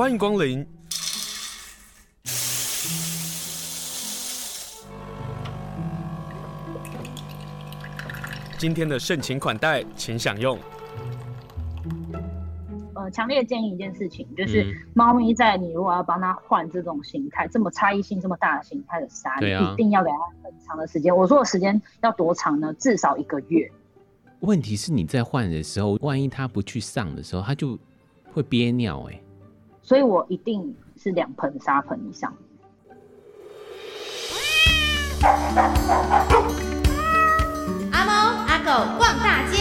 欢迎光临。今天的盛情款待，请享用。呃，强烈建议一件事情，就是猫咪在你如果要帮它换这种形态，这么差异性这么大的形态的沙，你一定要给它很长的时间。我说的时间要多长呢？至少一个月。问题是你在换的时候，万一它不去上的时候，它就会憋尿哎、欸。所以我一定是两盆沙盆以上。阿猫阿狗逛大街，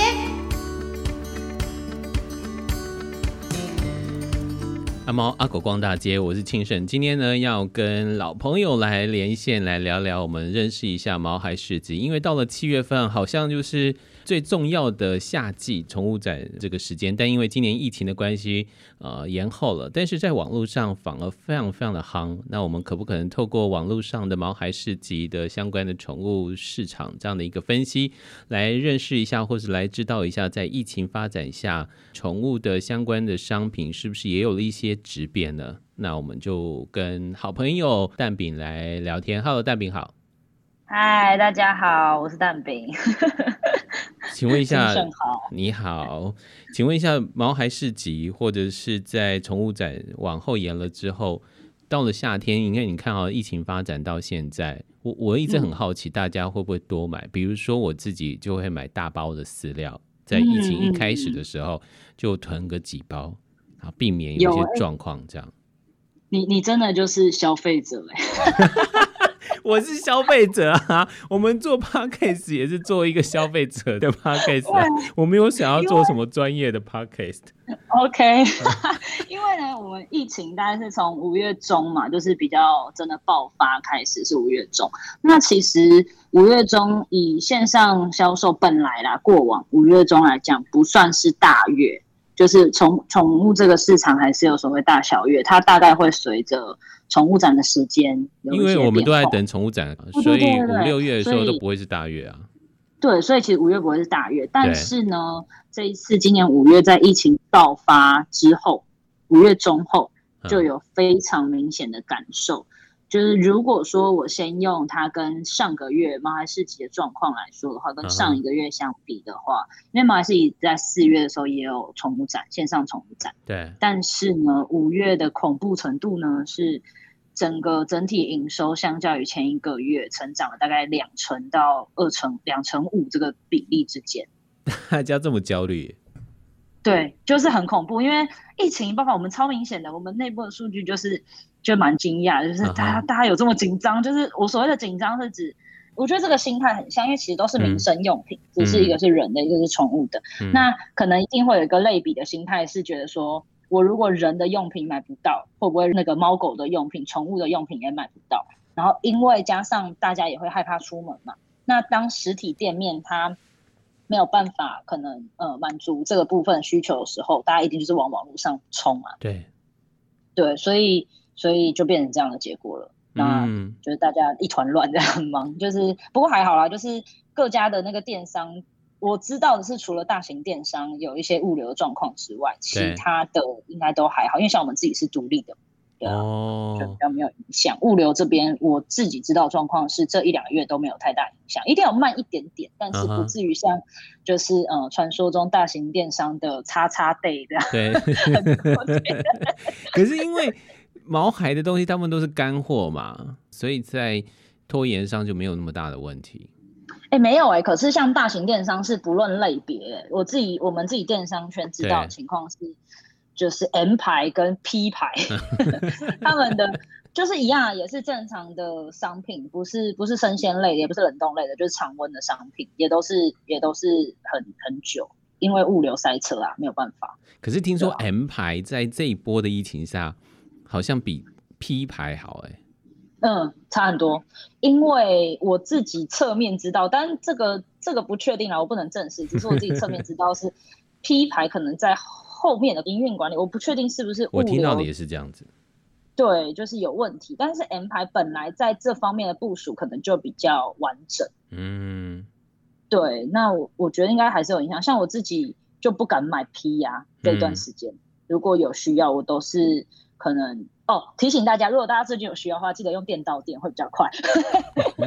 阿猫阿狗逛大街，我是庆盛。今天呢，要跟老朋友来连线，来聊聊，我们认识一下毛孩市集。因为到了七月份，好像就是。最重要的夏季宠物展这个时间，但因为今年疫情的关系，呃，延后了。但是在网络上反而非常非常的夯。那我们可不可能透过网络上的毛孩市集的相关的宠物市场这样的一个分析，来认识一下，或是来知道一下，在疫情发展下，宠物的相关的商品是不是也有了一些质变呢？那我们就跟好朋友蛋饼来聊天。Hello，蛋饼好。嗨，大家好，我是蛋饼。请问一下，你好，请问一下，毛孩市集或者是在宠物展往后延了之后，到了夏天，因为你看啊，疫情发展到现在，我我一直很好奇，大家会不会多买？嗯、比如说我自己就会买大包的饲料，在疫情一开始的时候就囤个几包，然后避免有些状况这样。你你真的就是消费者哎。我是消费者啊，我们做 podcast 也是做一个消费者的 podcast，啊、我没有想要做什么专业的 podcast。OK，因为呢，我们疫情大概是从五月中嘛，就是比较真的爆发开始是五月中。那其实五月中以线上销售本来啦，过往五月中来讲不算是大月，就是宠宠物这个市场还是有所谓大小月，它大概会随着。宠物展的时间，因为我们都在等宠物展，所以五六月的时候都不会是大月啊。对，所以其实五月不会是大月，但是呢，这一次今年五月在疫情爆发之后，五月中后就有非常明显的感受。嗯就是如果说我先用它跟上个月毛孩市集的状况来说的话，跟上一个月相比的话，因为马来市集在四月的时候也有宠物展，线上宠物展，对。但是呢，五月的恐怖程度呢，是整个整体营收相较于前一个月成长了大概两成到二成，两成五这个比例之间。大家这么焦虑？对，就是很恐怖，因为疫情包括我们超明显的，我们内部的数据就是。就蛮惊讶，就是大家大家有这么紧张，就是我所谓的紧张是指，我觉得这个心态很像，因为其实都是民生用品，只是一个是人的，一个是宠物的。那可能一定会有一个类比的心态，是觉得说我如果人的用品买不到，会不会那个猫狗的用品、宠物的用品也买不到？然后因为加上大家也会害怕出门嘛，那当实体店面它没有办法可能呃满足这个部分需求的时候，大家一定就是往网络上冲嘛。对，对，所以。所以就变成这样的结果了，那就是大家一团乱，这样很忙。就是不过还好啦，就是各家的那个电商，我知道的是，除了大型电商有一些物流的状况之外，其他的应该都还好。因为像我们自己是独立的，对啊，哦，就比较没有影响。物流这边我自己知道状况是这一两个月都没有太大影响，一定有慢一点点，但是不至于像就是呃传说中大型电商的叉叉 day 这样。对，可是因为。毛孩的东西，他们都是干货嘛，所以在拖延上就没有那么大的问题。哎、欸，没有哎、欸，可是像大型电商是不论类别、欸，我自己我们自己电商圈知道的情况是，就是 M 牌跟 P 牌 他们的就是一样，也是正常的商品，不是不是生鲜类的，也不是冷冻类的，就是常温的商品，也都是也都是很很久，因为物流塞车啊，没有办法。可是听说 M 牌在这一波的疫情下。好像比 P 牌好哎、欸，嗯，差很多，因为我自己侧面知道，但这个这个不确定啊，我不能证实，只是我自己侧面知道是 P 牌可能在后面的营运管理，我不确定是不是。我听到的也是这样子，对，就是有问题，但是 M 牌本来在这方面的部署可能就比较完整，嗯，对，那我我觉得应该还是有影响，像我自己就不敢买 P 呀、啊，这段时间、嗯、如果有需要，我都是。可能哦，提醒大家，如果大家最近有需要的话，记得用电到店会比较快。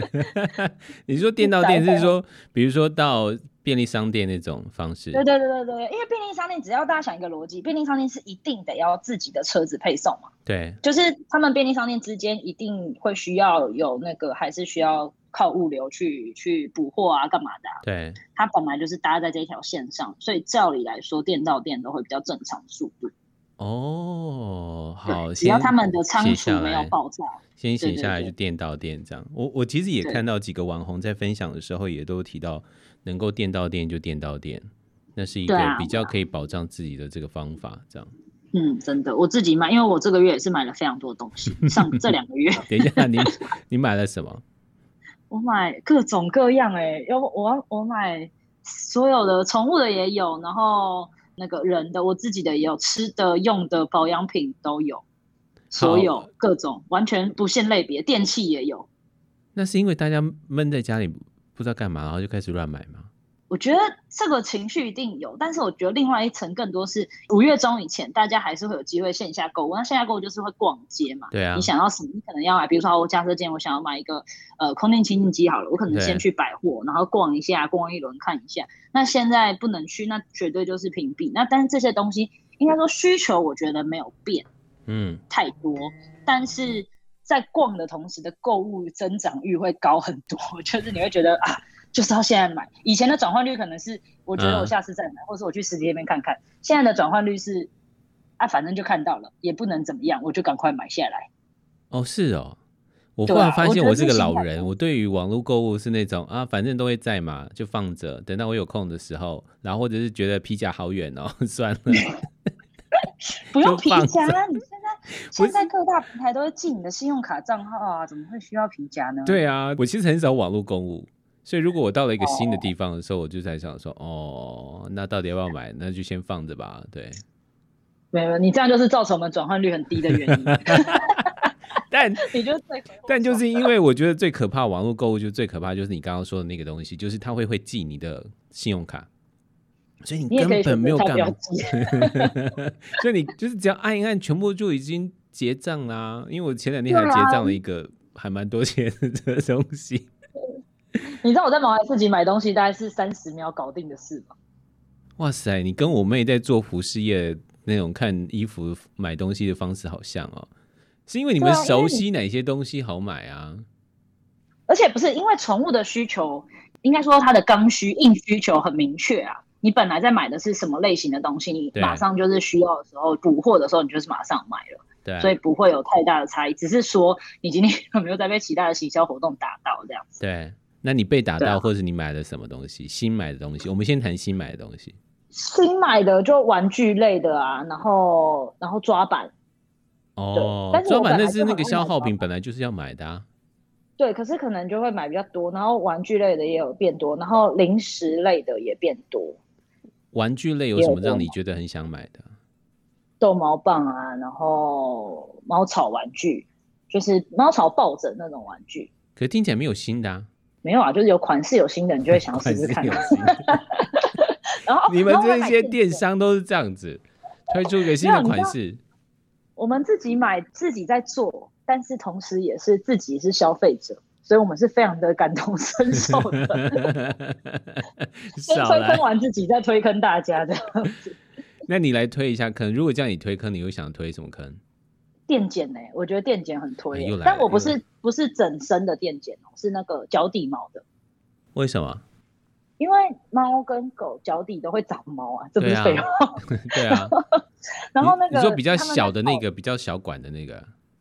你说电到店 是说，比如说到便利商店那种方式？对对对对对，因为便利商店只要大家想一个逻辑，便利商店是一定得要自己的车子配送嘛。对，就是他们便利商店之间一定会需要有那个，还是需要靠物流去去补货啊，干嘛的啊？对，它本来就是搭在这条线上，所以照理来说，电到店都会比较正常速度。哦，好，只要他们的仓储没有爆炸，先写下来就电到店这样。我我其实也看到几个网红在分享的时候，也都提到能够电到店就电到店，那是一个比较可以保障自己的这个方法，这样。嗯，真的，我自己买，因为我这个月也是买了非常多东西，上 这两个月。等一下，你 你买了什么？我买各种各样哎、欸，要我我买所有的宠物的也有，然后。那个人的，我自己的也有，吃的、用的、保养品都有，所有各种完全不限类别，电器也有。那是因为大家闷在家里不知道干嘛，然后就开始乱买吗？我觉得这个情绪一定有，但是我觉得另外一层更多是五月中以前，大家还是会有机会线下购物。那线下购物就是会逛街嘛，对啊。你想要什么？你可能要买，比如说我假设今天我想要买一个呃空气清净机好了，我可能先去百货，然后逛一下，逛一轮看一下。那现在不能去，那绝对就是屏蔽。那但是这些东西应该说需求，我觉得没有变，嗯，太多。但是在逛的同时的购物增长欲会高很多，就是你会觉得啊。就是要现在买，以前的转换率可能是我觉得我下次再买，嗯、或是我去实体店看看。现在的转换率是啊，反正就看到了，也不能怎么样，我就赶快买下来。哦，是哦，我忽然发现我是个老人，我，我对于网络购物是那种啊，反正都会在嘛，就放着，等到我有空的时候，然后或者是觉得皮夹好远哦，算了，不用皮夹，你现在 现在各大平台都会记你的信用卡账号啊，怎么会需要皮夹呢？对啊，我其实很少网络购物。所以，如果我到了一个新的地方的时候，我就在想说，哦，那到底要不要买？那就先放着吧。对，没有，你这样就是造成我们转换率很低的原因。但 你就最，但就是因为我觉得最可怕网络购物就最可怕就是你刚刚说的那个东西，就是它会会记你的信用卡，所以你根本没有干嘛。所以你就是只要按一按，全部就已经结账啦。因为我前两天还结账了一个还蛮多钱的东西。你知道我在毛孩市集买东西大概是三十秒搞定的事吗？哇塞，你跟我妹在做服饰业那种看衣服买东西的方式好像哦，是因为你们熟悉哪些东西好买啊？而且不是因为宠物的需求，应该说它的刚需硬需求很明确啊。你本来在买的是什么类型的东西，你马上就是需要的时候补货的时候，你就是马上买了，对，所以不会有太大的差异，只是说你今天有没有在被其他的行销活动打到这样子？对。那你被打到，或者你买了什么东西？新买的东西，我们先谈新买的东西。新买的就玩具类的啊，然后然后抓板。哦，抓板那是那个消耗品，本来就是要买的啊。对，可是可能就会买比较多，然后玩具类的也有变多，然后零食类的也变多。玩具类有什么让你觉得很想买的？逗猫棒啊，然后猫草玩具，就是猫草抱枕那种玩具。可是听起来没有新的啊。没有啊，就是有款式有新的，你就会想要试试看。然后你们这些电商都是这样子，推出一个新的款式。我们自己买，自己在做，但是同时也是自己是消费者，所以我们是非常的感同身受的。先推坑完自己，再推坑大家这样子。那你来推一下坑，如果叫你推坑，你又想推什么坑？电剪呢、欸？我觉得电剪很推、欸，但我不是不是整身的电剪哦，是那个脚底毛的。为什么？因为猫跟狗脚底都会长毛啊，这不是废话。对啊。然后那个你说比较小的那个，比较小管的那个。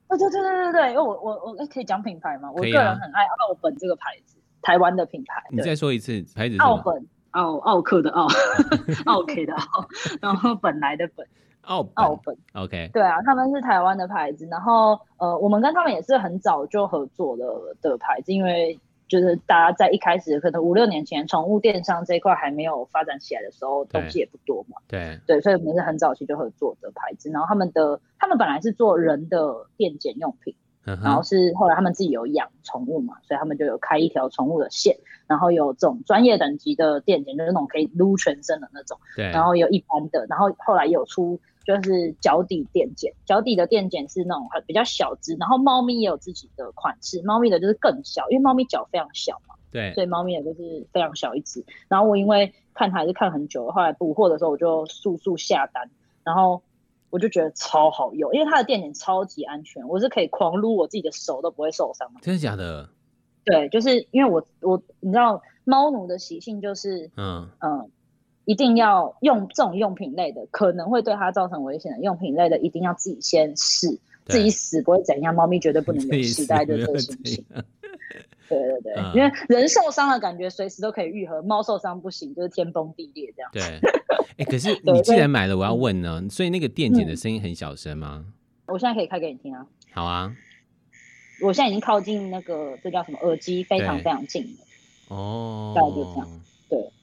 对对对对对对，因为我我我可以讲品牌吗？我个人很爱奥本这个牌子，台湾的品牌。你再说一次牌子。奥本，奥奥克的奥，奥 K 的奥，然后本来的本。奥奥本，OK，对啊，他们是台湾的牌子，然后呃，我们跟他们也是很早就合作的的牌子，因为就是大家在一开始可能五六年前，宠物电商这一块还没有发展起来的时候，东西也不多嘛，对。对，所以我们是很早期就合作的牌子，然后他们的他们本来是做人的电剪用品，嗯、然后是后来他们自己有养宠物嘛，所以他们就有开一条宠物的线，然后有这种专业等级的电剪，就是那种可以撸全身的那种，对，然后有一般的，然后后来有出。就是脚底垫剪，脚底的垫剪是那种很比较小只，然后猫咪也有自己的款式，猫咪的就是更小，因为猫咪脚非常小嘛，对，所以猫咪也就是非常小一只。然后我因为看它还是看很久，后来补货的时候我就速速下单，然后我就觉得超好用，因为它的垫剪超级安全，我是可以狂撸我自己的手都不会受伤。真的假的？对，就是因为我我你知道猫奴的习性就是嗯嗯，一定要用这种用品类的，可能会对它造成危险的用品类的，一定要自己先试，自己死不会怎样，猫咪绝对不能有事，大概就这个心情。对对对，嗯、因为人受伤了感觉随时都可以愈合，猫受伤不行，就是天崩地裂这样。对，哎、欸，可是你既然买了，我要问呢，所以那个电剪的声音很小声吗、嗯？我现在可以开给你听啊。好啊。我现在已经靠近那个，这叫什么耳机，非常非常近了。哦，大概就这样。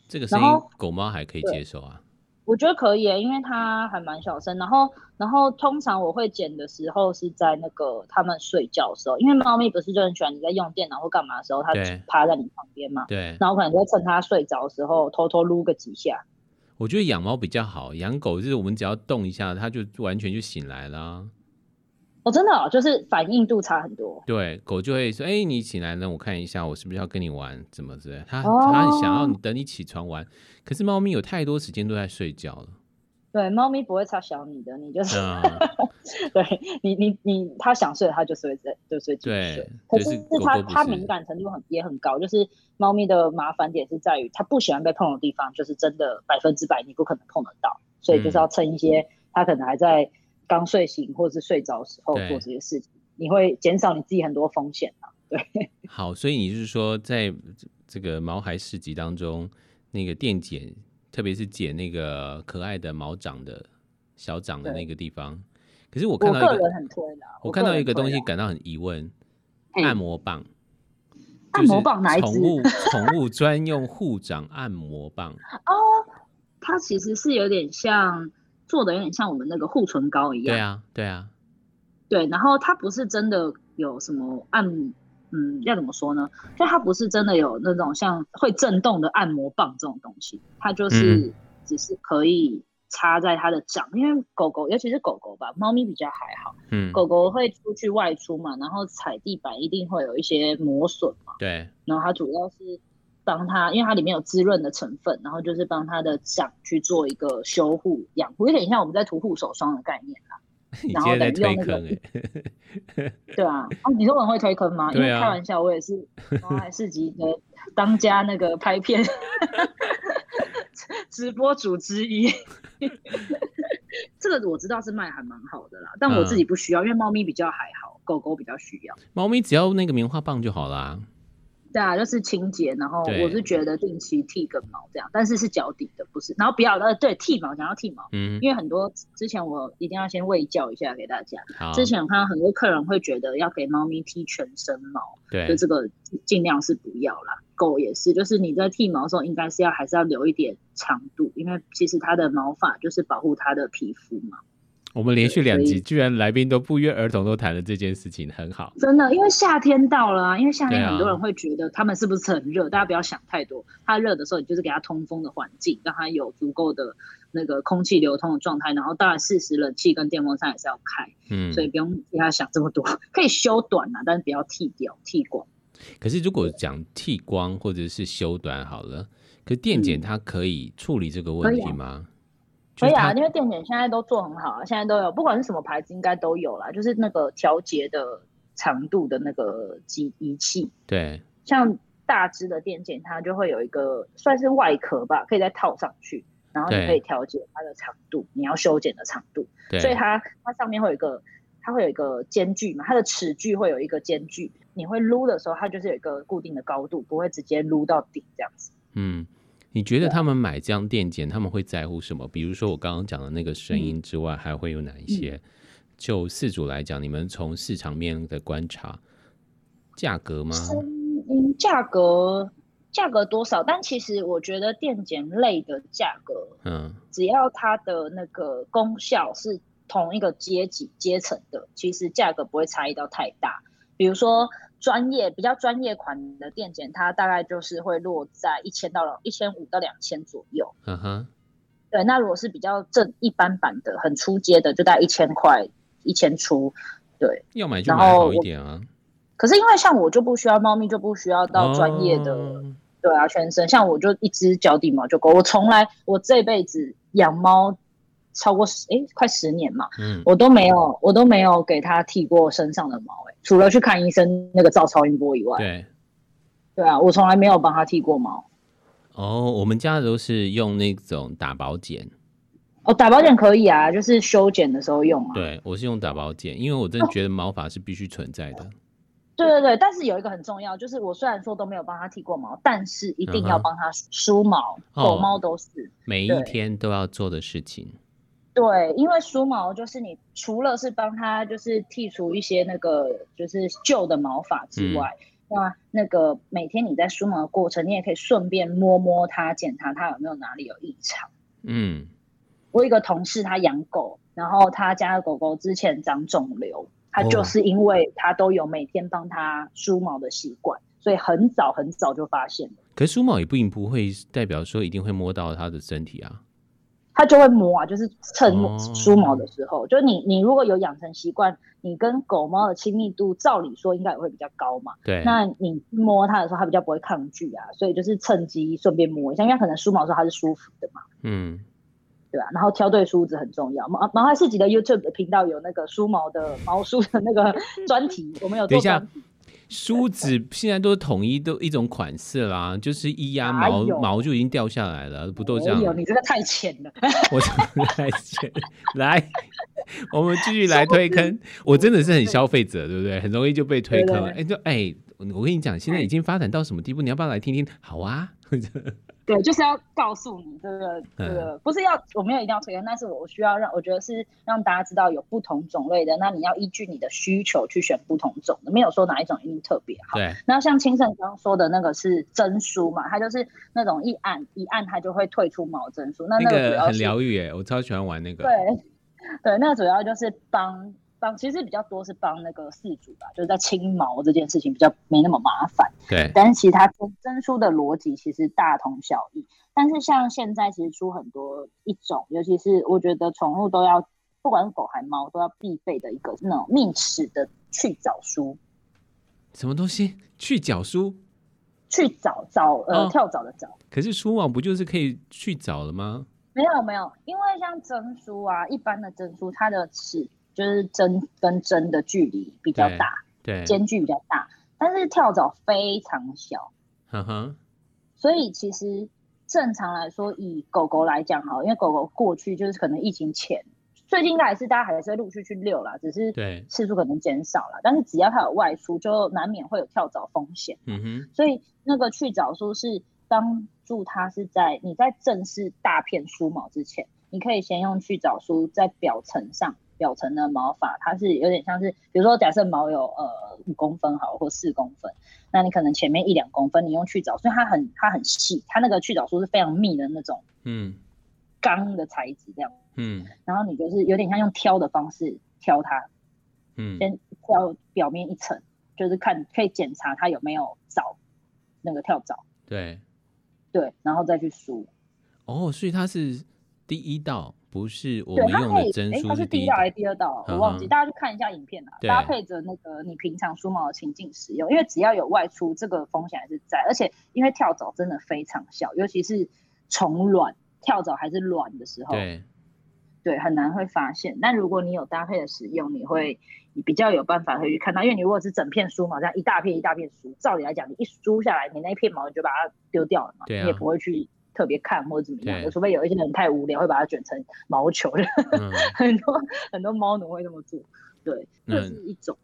对，这个声音狗猫还可以接受啊。我觉得可以，因为它还蛮小声。然后，然后通常我会剪的时候是在那个他们睡觉的时候，因为猫咪不是就很喜欢你在用电脑或干嘛的时候，它趴在你旁边嘛。对。然后可能就会趁它睡着的时候偷偷撸个几下。我觉得养猫比较好，养狗就是我们只要动一下，它就完全就醒来了。哦，真的哦，就是反应度差很多。对，狗就会说：“哎、欸，你起来了，我看一下，我是不是要跟你玩？怎么之类？它它很想要你等你起床玩。可是猫咪有太多时间都在睡觉了。对，猫咪不会差小你的，你就是，嗯、对你你你，它想睡，它就睡在就睡继续睡。可是它它敏感程度很也很高，就是猫咪的麻烦点是在于它不喜欢被碰的地方，就是真的百分之百你不可能碰得到，所以就是要趁一些它可能还在。刚睡醒或者是睡着的时候做这些事情，你会减少你自己很多风险啊。对，好，所以你就是说，在这个毛孩市集当中，那个电剪，特别是剪那个可爱的毛长的小长的那个地方，可是我看到一个，我，很推的我看到一个东西，感到很疑问：按摩棒，按摩棒哪一只？宠物 宠物专用护掌按摩棒哦，它其实是有点像。做的有点像我们那个护唇膏一样。对啊，对啊，对。然后它不是真的有什么按，嗯，要怎么说呢？就它不是真的有那种像会震动的按摩棒这种东西，它就是只是可以插在它的掌。嗯、因为狗狗，尤其是狗狗吧，猫咪比较还好。嗯。狗狗会出去外出嘛，然后踩地板一定会有一些磨损嘛。对。然后它主要是。帮它，因为它里面有滋润的成分，然后就是帮它的掌去做一个修护养护，有点像我们在涂护手霜的概念啦。然后等于用那个，对啊，哦，你说我们会推坑吗？因为开玩笑，我也是毛孩市集的当家那个拍片直播主之一。这个我知道是卖还蛮好的啦，但我自己不需要，因为猫咪比较还好，狗狗比较需要。猫咪只要那个棉花棒就好啦。对啊，就是清洁，然后我是觉得定期剃个毛这样，但是是脚底的，不是。然后不要呃，对，剃毛，想要剃毛，嗯，因为很多之前我一定要先喂教一下给大家。之前我看到很多客人会觉得要给猫咪剃全身毛，对，就这个尽量是不要啦。狗也是，就是你在剃毛的时候，应该是要还是要留一点长度，因为其实它的毛发就是保护它的皮肤嘛。我们连续两集，居然来宾都不约而同都谈了这件事情，很好。真的，因为夏天到了啊，因为夏天很多人会觉得他们是不是很热，啊、大家不要想太多。它热的时候，你就是给它通风的环境，让它有足够的那个空气流通的状态。然后当然适时冷气跟电风扇也是要开，嗯，所以不用替他想这么多，可以修短啊，但是不要剃掉、剃光。可是如果讲剃光或者是修短好了，可是电剪它可以处理这个问题吗？嗯可以啊，因为电剪现在都做很好啊，现在都有，不管是什么牌子，应该都有啦。就是那个调节的长度的那个机仪器。对，像大只的电剪，它就会有一个算是外壳吧，可以再套上去，然后你可以调节它的长度，你要修剪的长度。对，所以它它上面会有一个，它会有一个间距嘛，它的齿距会有一个间距，你会撸的时候，它就是有一个固定的高度，不会直接撸到底这样子。嗯。你觉得他们买这样电剪，他们会在乎什么？比如说我刚刚讲的那个声音之外，还会有哪一些？嗯、就四主来讲，你们从市场面的观察，价格吗？嗯，价格价格多少？但其实我觉得电剪类的价格，嗯，只要它的那个功效是同一个阶级阶层的，其实价格不会差异到太大。比如说。专业比较专业款的电剪，它大概就是会落在一千到一千五到两千左右。嗯哼，对，那如果是比较正一般版的，很出街的，就大概一千块，一千出。对，要买就买好一点啊。可是因为像我就不需要猫咪，就不需要到专业的。哦、对啊，全身像我就一只脚底毛就够。我从来我这辈子养猫超过十哎快十年嘛，嗯，我都没有我都没有给他剃过身上的毛哎，除了去看医生那个照超音波以外。对，对啊，我从来没有帮他剃过毛。哦，我们家都是用那种打薄剪。哦，打薄剪可以啊，就是修剪的时候用啊。对，我是用打薄剪，因为我真的觉得毛发是必须存在的。哦。对对对，但是有一个很重要，就是我虽然说都没有帮他剃过毛，但是一定要帮他梳毛，嗯、狗猫都是、哦、每一天都要做的事情。对，因为梳毛就是你除了是帮它就是剔除一些那个就是旧的毛发之外。嗯那那个每天你在梳毛的过程，你也可以顺便摸摸它，检查它有没有哪里有异常。嗯，我有一个同事他养狗，然后他家的狗狗之前长肿瘤，他就是因为他都有每天帮他梳毛的习惯，所以很早很早就发现了。可是梳毛也不一定不会代表说一定会摸到它的身体啊。他就会摸啊，就是趁梳毛的时候，哦、就你你如果有养成习惯，你跟狗猫的亲密度，照理说应该也会比较高嘛。对。那你摸它的时候，它比较不会抗拒啊，所以就是趁机顺便摸一下，因为可能梳毛的时候它是舒服的嘛。嗯。对啊，然后挑对梳子很重要。毛毛孩自己的 YouTube 的频道有那个梳毛的毛梳的那个专题，我们有做专题。梳子现在都是统一都一种款式啦，就是一压毛毛就已经掉下来了，不都这样？你这个太浅了，我怎么太浅？来，我们继续来推坑。我真的是很消费者，对不对？很容易就被推坑了。哎，就哎，我跟你讲，现在已经发展到什么地步？你要不要来听听？好啊。对，就是要告诉你这个这个不是要我没有一定要推荐，但是我需要让我觉得是让大家知道有不同种类的，那你要依据你的需求去选不同种的，没有说哪一种一定特别好。对，那像清盛刚刚说的那个是针梳嘛，它就是那种一按一按它就会退出毛针梳，那那个很疗愈耶，我超喜欢玩那个。对，对，那个主要就是帮。帮其实比较多是帮那个饲主吧，就是在清毛这件事情比较没那么麻烦。对，但是其他针梳的逻辑其实大同小异。但是像现在其实出很多一种，尤其是我觉得宠物都要，不管是狗还猫都要必备的一个那种密齿的去角梳。什么东西？去角梳？去找找呃、哦、跳蚤的蚤。可是梳网不就是可以去找了吗？没有没有，因为像针梳啊，一般的针梳它的齿。就是针跟针的距离比较大，对，间距比较大，但是跳蚤非常小，嗯哼，所以其实正常来说，以狗狗来讲哈，因为狗狗过去就是可能疫情前，最近应该还是大家还是会陆续去遛啦，只是对次数可能减少了，但是只要它有外出，就难免会有跳蚤风险，嗯哼，所以那个去蚤梳是帮助它是在你在正式大片梳毛之前，你可以先用去角梳在表层上。表层的毛发，它是有点像是，比如说假设毛有呃五公分好，或四公分，那你可能前面一两公分你用去角，所以它很它很细，它那个去角梳是非常密的那种，嗯，钢的材质这样，嗯，然后你就是有点像用挑的方式挑它，嗯，先挑表面一层，就是看可以检查它有没有藻，那个跳蚤，对，对，然后再去梳，哦，所以它是第一道。不是我们用的针梳，它是第一道还是第二道？我忘记，大家去看一下影片啊，搭配着那个你平常梳毛的情境使用，因为只要有外出，这个风险还是在。而且因为跳蚤真的非常小，尤其是虫卵，跳蚤还是卵的时候，对，对，很难会发现。但如果你有搭配的使用，你会你比较有办法会去看到，因为你如果是整片梳毛，这样一大片一大片梳，照理来讲，你一梳下来，你那一片毛你就把它丢掉了嘛，你也不会去。特别看或者怎么样，除非有一些人太无聊，会把它卷成毛球的，嗯、很多很多猫奴会这么做。对，这是一种。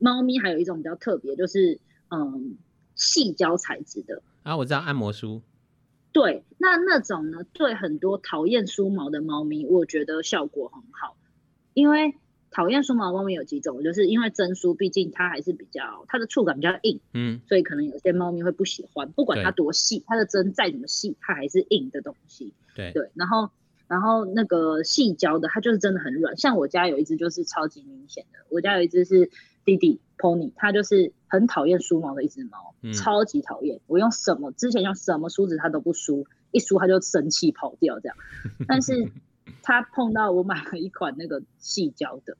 猫咪还有一种比较特别，就是嗯，细胶材质的啊，我知道按摩梳。对，那那种呢，对很多讨厌梳毛的猫咪，我觉得效果很好，因为。讨厌梳毛猫咪有几种，就是因为真梳，毕竟它还是比较它的触感比较硬，嗯，所以可能有些猫咪会不喜欢，不管它多细，它的针再怎么细，它还是硬的东西。对对，然后然后那个细胶的，它就是真的很软。像我家有一只就是超级明显的，我家有一只是弟弟 Pony，它就是很讨厌梳毛的一只猫，嗯，超级讨厌。我用什么之前用什么梳子它都不梳，一梳它就生气跑掉这样。但是 他碰到我买了一款那个细胶的，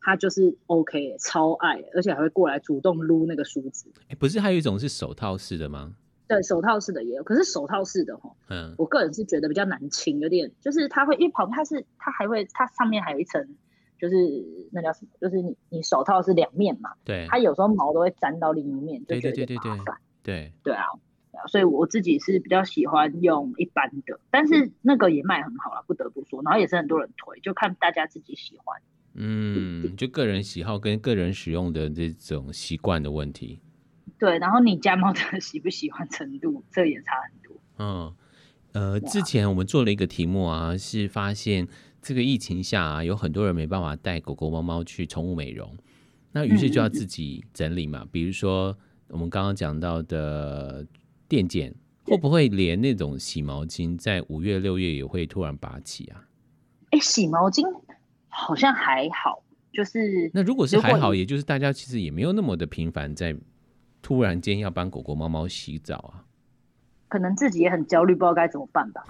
他就是 OK，超爱，而且还会过来主动撸那个梳子。哎，不是还有一种是手套式的吗？对，手套式的也有，可是手套式的哈，嗯，我个人是觉得比较难清，有点就是它会，因为旁边它是它还会，它上面还有一层，就是那叫什么？就是你你手套是两面嘛，对，它有时候毛都会粘到另一面，就觉得麻烦。对对对对，对啊，所以我自己是比较喜欢用一般的，但是那个也卖很好了，不得不说，然后也是很多人推，就看大家自己喜欢。嗯，就个人喜好跟个人使用的这种习惯的问题。对，然后你家猫的 喜不喜欢程度，这也差很多。嗯，呃，之前我们做了一个题目啊，是发现这个疫情下啊，有很多人没办法带狗狗、猫猫去宠物美容，那于是就要自己整理嘛。嗯、比如说我们刚刚讲到的电剪，会不会连那种洗毛巾在五月、六月也会突然拔起啊？哎，洗毛巾好像还好，就是那如果是还好，也就是大家其实也没有那么的频繁在。突然间要帮狗狗、猫猫洗澡啊，可能自己也很焦虑，不知道该怎么办吧。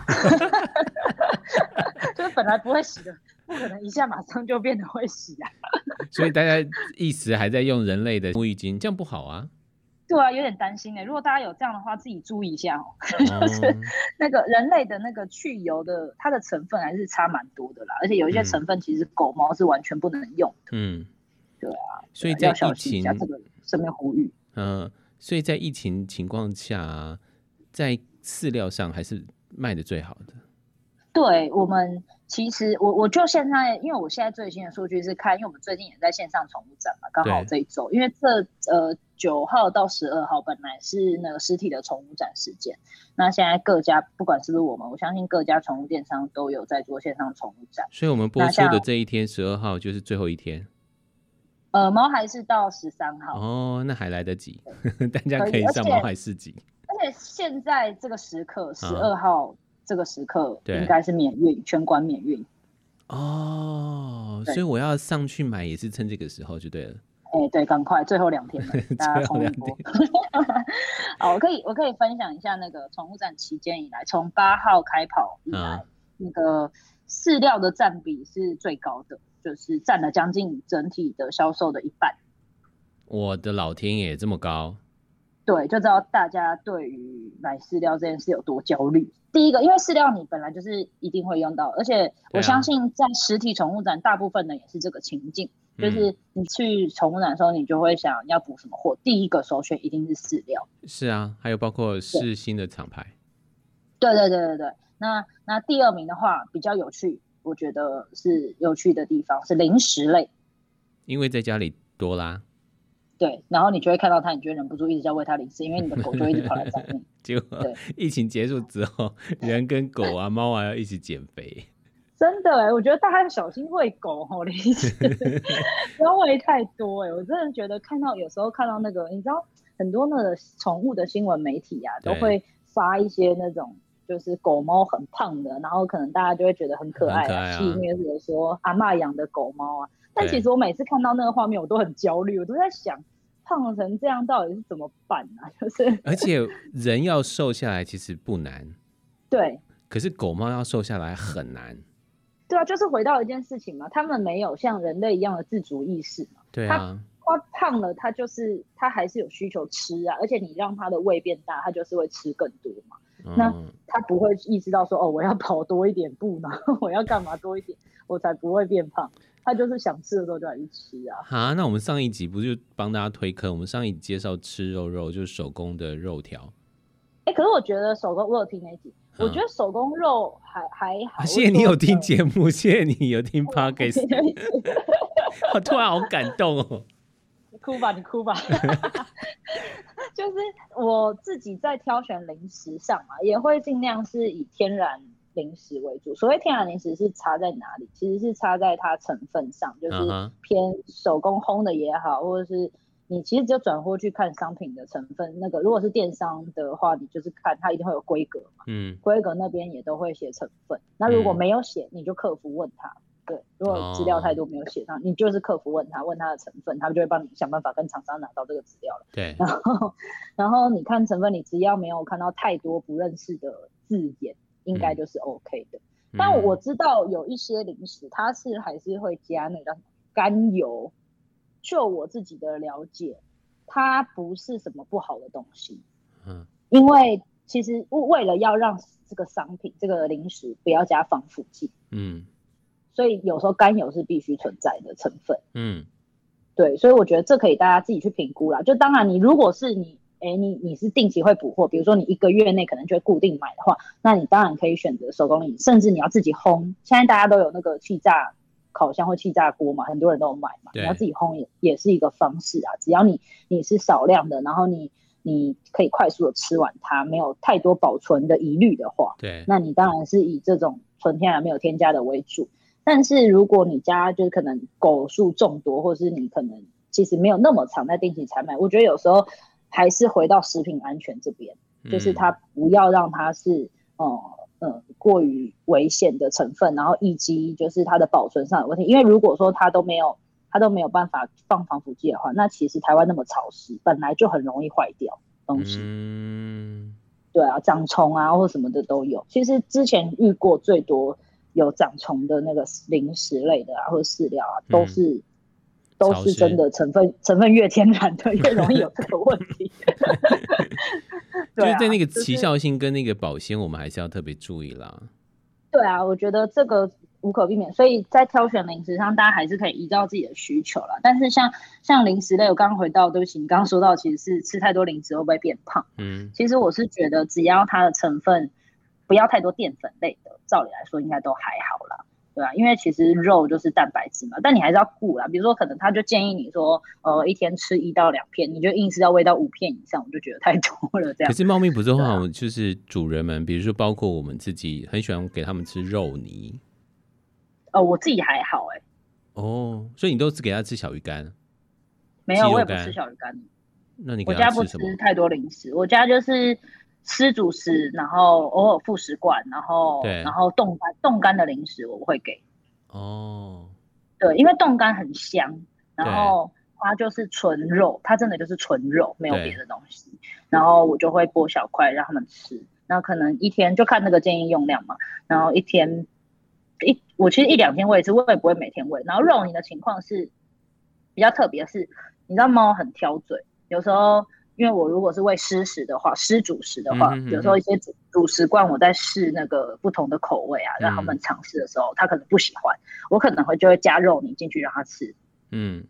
就是本来不会洗的，不可能一下马上就变得会洗啊。所以大家一直还在用人类的沐浴巾，这样不好啊。对啊，有点担心哎。如果大家有这样的话，自己注意一下哦。就是那个人类的那个去油的，它的成分还是差蛮多的啦。而且有一些成分其实狗猫是完全不能用的。嗯，对啊。所以在疫情，这个顺便呼吁。嗯，所以在疫情情况下，在饲料上还是卖的最好的。对我们，其实我我就现在，因为我现在最新的数据是看，因为我们最近也在线上宠物展嘛，刚好这一周，因为这呃九号到十二号本来是那个实体的宠物展时间，那现在各家不管是不是我们，我相信各家宠物电商都有在做线上宠物展，所以我们播出的这一天十二号就是最后一天。呃，毛孩是到十三号哦，那还来得及，大家可以上毛海市集。而且现在这个时刻，十二号这个时刻应该是免运，全馆免运。哦，所以我要上去买也是趁这个时候就对了。哎，对，赶快，最后两天了，大家冲一波。好，我可以我可以分享一下那个宠物展期间以来，从八号开跑以来，那个饲料的占比是最高的。就是占了将近整体的销售的一半。我的老天爷，这么高！对，就知道大家对于买饲料这件事有多焦虑。第一个，因为饲料你本来就是一定会用到，而且我相信在实体宠物展，大部分的也是这个情境，啊、就是你去宠物展的时候，你就会想要补什么货，第一个首选一定是饲料。是啊，还有包括是新的厂牌。对对对对对，那那第二名的话比较有趣。我觉得是有趣的地方是零食类，因为在家里多啦。对，然后你就会看到它，你就会忍不住一直在喂它零食，因为你的狗就会一直跑来找你。结果疫情结束之后，人跟狗啊、猫啊要一起减肥。真的哎，我觉得大家要小心喂狗哦，零食 不要喂太多哎。我真的觉得看到有时候看到那个，你知道很多那个宠物的新闻媒体啊，都会发一些那种。就是狗猫很胖的，然后可能大家就会觉得很可爱，戏里面是说阿妈养的狗猫啊。但其实我每次看到那个画面，我都很焦虑，我都在想，胖成这样到底是怎么办啊？就是而且人要瘦下来其实不难，对，可是狗猫要瘦下来很难。对啊，就是回到一件事情嘛，他们没有像人类一样的自主意识嘛。对啊，他胖了，他就是他还是有需求吃啊，而且你让他的胃变大，他就是会吃更多嘛。那他不会意识到说，哦，我要跑多一点步呢，我要干嘛多一点，我才不会变胖。他就是想吃的时候就来去吃啊。好，那我们上一集不就帮大家推坑？我们上一集介绍吃肉肉，就是手工的肉条。哎、欸，可是我觉得手工，我有听那集，我觉得手工肉还还好。谢谢你有听节目，谢谢你有听 Podcast。我突然好感动哦。你哭吧，你哭吧。就是我自己在挑选零食上嘛，也会尽量是以天然零食为主。所谓天然零食是差在哪里？其实是差在它成分上，就是偏手工烘的也好，或者是你其实就转过去看商品的成分。那个如果是电商的话，你就是看它一定会有规格嘛，嗯，规格那边也都会写成分。那如果没有写，你就客服问他。对，如果资料太多没有写上，oh. 你就是客服问他，问他的成分，他们就会帮你想办法跟厂商拿到这个资料了。对，然后，然后你看成分，你只要没有看到太多不认识的字眼，应该就是 OK 的。嗯、但我知道有一些零食，它是还是会加那个甘油。就我自己的了解，它不是什么不好的东西。嗯，因为其实为了要让这个商品、这个零食不要加防腐剂，嗯，所以有时候甘油是必须存在的成分。嗯，对，所以我觉得这可以大家自己去评估啦。就当然，你如果是你，哎，你你是定期会补货，比如说你一个月内可能就会固定买的话，那你当然可以选择手工饮，甚至你要自己烘。现在大家都有那个气炸。烤箱或气炸锅嘛，很多人都有买嘛。你要自己烘也也是一个方式啊。只要你你是少量的，然后你你可以快速的吃完它，没有太多保存的疑虑的话，对，那你当然是以这种纯天然没有添加的为主。但是如果你家就是可能狗数众多，或是你可能其实没有那么常在定期采买，我觉得有时候还是回到食品安全这边，嗯、就是它不要让它是哦。嗯嗯，过于危险的成分，然后以及就是它的保存上有问题。因为如果说它都没有，它都没有办法放防腐剂的话，那其实台湾那么潮湿，本来就很容易坏掉东西。嗯，对啊，长虫啊或什么的都有。其实之前遇过最多有长虫的那个零食类的啊，或者饲料啊，都是。嗯都是真的成分，成分越天然的越容易有这个问题。就是在那个奇效性跟那个保鲜，我们还是要特别注意啦。对啊，我觉得这个无可避免，所以在挑选零食上，大家还是可以依照自己的需求啦。但是像像零食类，我刚刚回到，对不起，你刚刚说到，其实是吃太多零食会不会变胖？嗯，其实我是觉得，只要它的成分不要太多淀粉类的，照理来说应该都还好啦。对啊，因为其实肉就是蛋白质嘛，但你还是要顾啦。比如说，可能他就建议你说，呃，一天吃一到两片，你就硬是要喂到五片以上，我就觉得太多了。这样。可是猫咪不是的话，就是主人们，比如说包括我们自己，很喜欢给他们吃肉泥。哦，我自己还好哎、欸。哦，所以你都只给他吃小鱼干？没有，我也不吃小鱼干。那你我家不吃太多零食，我家就是。吃主食，然后偶尔副食罐，然后对然后冻干冻干的零食我会给。哦，对，因为冻干很香，然后它就是纯肉，它真的就是纯肉，没有别的东西。然后我就会剥小块让他们吃，那可能一天就看那个建议用量嘛，然后一天一我其实一两天喂一次，我也不会每天喂。然后肉你的情况是比较特别的是，你知道猫很挑嘴，有时候。因为我如果是喂湿食的话，湿主食的话，有时候一些主主食罐我在试那个不同的口味啊，让他们尝试的时候，他可能不喜欢，我可能会就会加肉泥进去让他吃。嗯，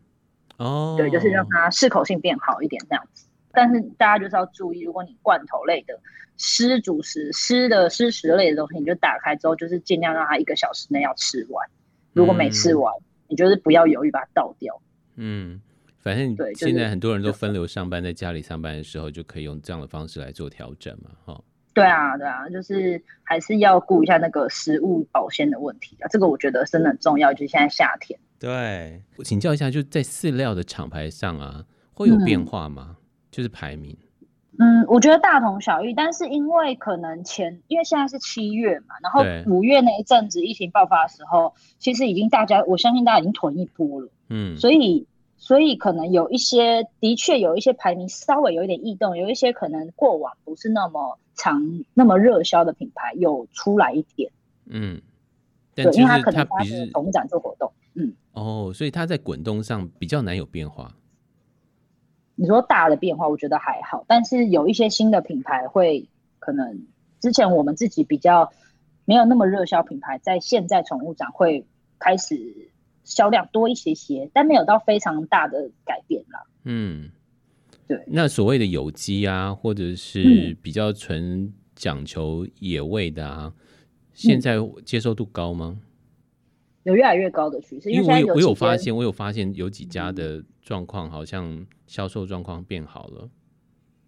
哦，对，就是让他适口性变好一点这样子。但是大家就是要注意，如果你罐头类的湿主食、湿的湿食类的东西，你就打开之后就是尽量让他一个小时内要吃完。如果没吃完，嗯、你就是不要犹豫把它倒掉。嗯。反正现在很多人都分流上班，在家里上班的时候就可以用这样的方式来做调整嘛，哈。对啊，对啊，就是还是要顾一下那个食物保鲜的问题啊，这个我觉得真的很重要，就是现在夏天。对，我请教一下，就在饲料的厂牌上啊，会有变化吗？嗯、就是排名？嗯，我觉得大同小异，但是因为可能前，因为现在是七月嘛，然后五月那一阵子疫情爆发的时候，其实已经大家，我相信大家已经囤一波了，嗯，所以。所以可能有一些，的确有一些排名稍微有一点异动，有一些可能过往不是那么长、那么热销的品牌有出来一点。嗯，对，因为它可能它是宠物展做活动。嗯，哦，所以它在滚动上比较难有变化。你说大的变化，我觉得还好，但是有一些新的品牌会可能之前我们自己比较没有那么热销品牌，在现在宠物展会开始。销量多一些些，但没有到非常大的改变啦。嗯，对。那所谓的有机啊，或者是比较纯讲求野味的啊，嗯、现在接受度高吗？有越来越高的趋势，因为我有我有发现，我有发现有几家的状况好像销售状况变好了。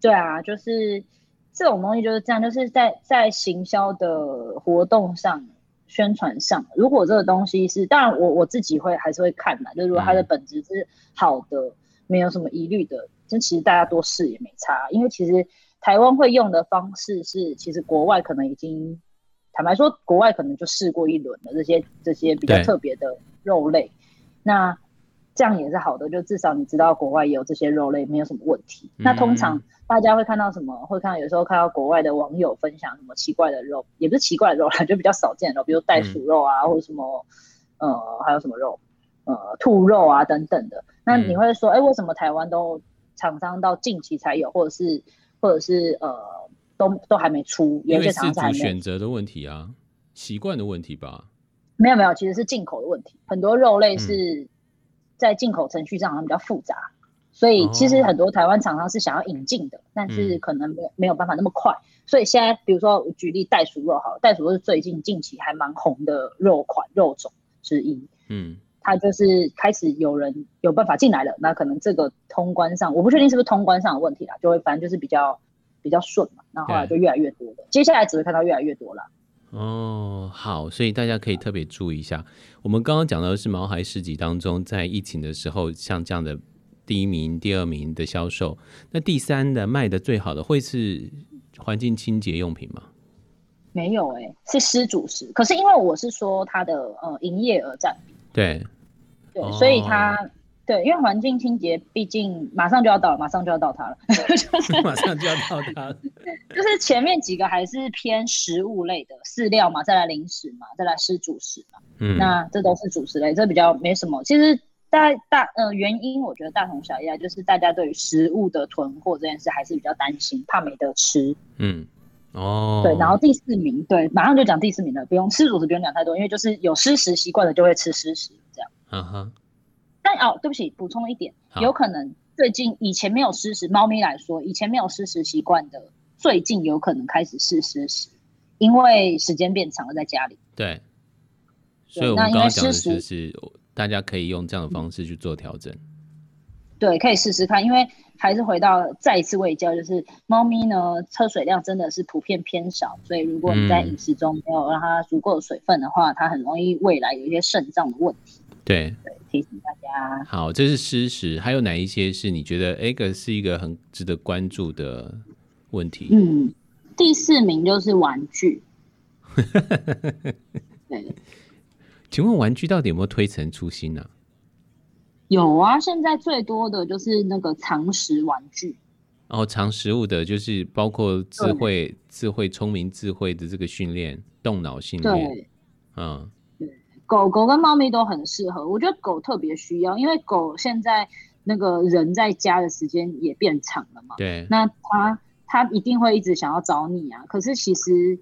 对啊，就是这种东西就是这样，就是在在行销的活动上。宣传上，如果这个东西是，当然我我自己会还是会看嘛，就如果它的本质是好的，嗯、没有什么疑虑的，这其实大家多试也没差。因为其实台湾会用的方式是，其实国外可能已经坦白说，国外可能就试过一轮了，这些这些比较特别的肉类。那这样也是好的，就至少你知道国外也有这些肉类，没有什么问题。嗯、那通常大家会看到什么？会看到有时候看到国外的网友分享什么奇怪的肉，也不是奇怪的肉啦，就比较少见的肉，比如袋鼠肉啊，嗯、或者什么呃还有什么肉呃兔肉啊等等的。那你会说，哎、嗯，为什么台湾都厂商到近期才有，或者是或者是呃都都还没出？有些厂商选择的问题啊，习惯的问题吧。没有没有，其实是进口的问题。很多肉类是在进口程序上好像比较复杂，嗯、所以其实很多台湾厂商是想要引进的，哦、但是可能没有没有办法那么快。嗯、所以现在比如说我举例袋鼠肉好了，袋鼠肉是最近近期还蛮红的肉款肉种之一。嗯，它就是开始有人有办法进来了，那可能这个通关上我不确定是不是通关上的问题啦，就会反正就是比较比较顺嘛，然后后来就越来越多了，接下来只会看到越来越多了。哦，好，所以大家可以特别注意一下。我们刚刚讲到的是毛孩市集当中，在疫情的时候，像这样的第一名、第二名的销售，那第三的卖的最好的会是环境清洁用品吗？没有哎、欸，是湿主食。可是因为我是说它的呃营业额占比，对，对，所以它。哦对，因为环境清洁毕竟马上就要到，马上就要到它了，就 是马上就要到它了。就是前面几个还是偏食物类的饲料嘛，再来零食嘛，再来湿主食嘛。嗯，那这都是主食类，这比较没什么。其实大大呃原因，我觉得大同小异，就是大家对于食物的囤货这件事还是比较担心，怕没得吃。嗯，哦，对，然后第四名，对，马上就讲第四名了，不用吃主食不用讲太多，因为就是有湿食习惯的就会吃湿食这样。嗯哼。但哦，对不起，补充一点，有可能最近以前没有湿食，猫咪来说，以前没有湿食习惯的，最近有可能开始试湿食，因为时间变长了，在家里。对，所以我们刚刚讲的就是，大家可以用这样的方式去做调整。对，可以试试看，因为还是回到再一次喂教，就是猫咪呢，喝水量真的是普遍偏少，所以如果你在饮食中没有让它足够的水分的话，嗯、它很容易未来有一些肾脏的问题。对，对，提醒大家。好，这是湿食，还有哪一些是你觉得哎，个是一个很值得关注的问题？嗯，第四名就是玩具。对，请问玩具到底有没有推陈出新呢、啊？有啊，现在最多的就是那个藏食玩具。哦，藏食物的，就是包括智慧、智慧、聪明、智慧的这个训练，动脑训练。对，嗯。狗狗跟猫咪都很适合，我觉得狗特别需要，因为狗现在那个人在家的时间也变长了嘛。对。那它它一定会一直想要找你啊。可是其实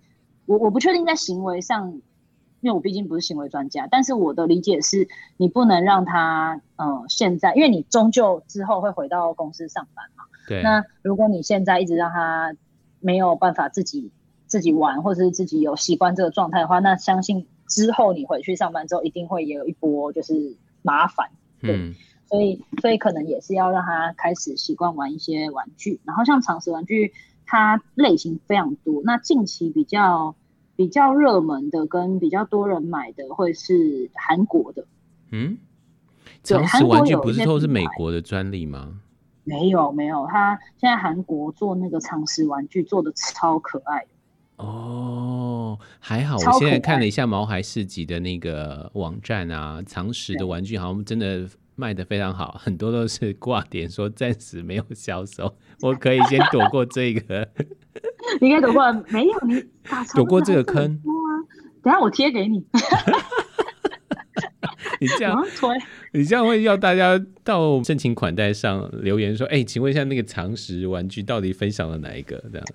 我我不确定在行为上，因为我毕竟不是行为专家，但是我的理解是，你不能让它呃现在，因为你终究之后会回到公司上班嘛。对。那如果你现在一直让它没有办法自己自己玩，或者是自己有习惯这个状态的话，那相信。之后你回去上班之后，一定会也有一波就是麻烦，对，嗯、所以所以可能也是要让他开始习惯玩一些玩具，然后像常识玩具，它类型非常多。那近期比较比较热门的跟比较多人买的会是韩国的，嗯，常识玩具不是都是美国的专利吗？没有没有，他现在韩国做那个常识玩具做的超可爱的。哦，还好，我现在看了一下毛孩市集的那个网站啊，常识的玩具好像真的卖的非常好，很多都是挂点说暂时没有销售，我可以先躲过这个。你应该躲过没有？你 躲过这个坑？等下我贴给你。你这样，你这样会要大家到盛情款待上留言说，哎、欸，请问一下那个常识玩具到底分享了哪一个？这样。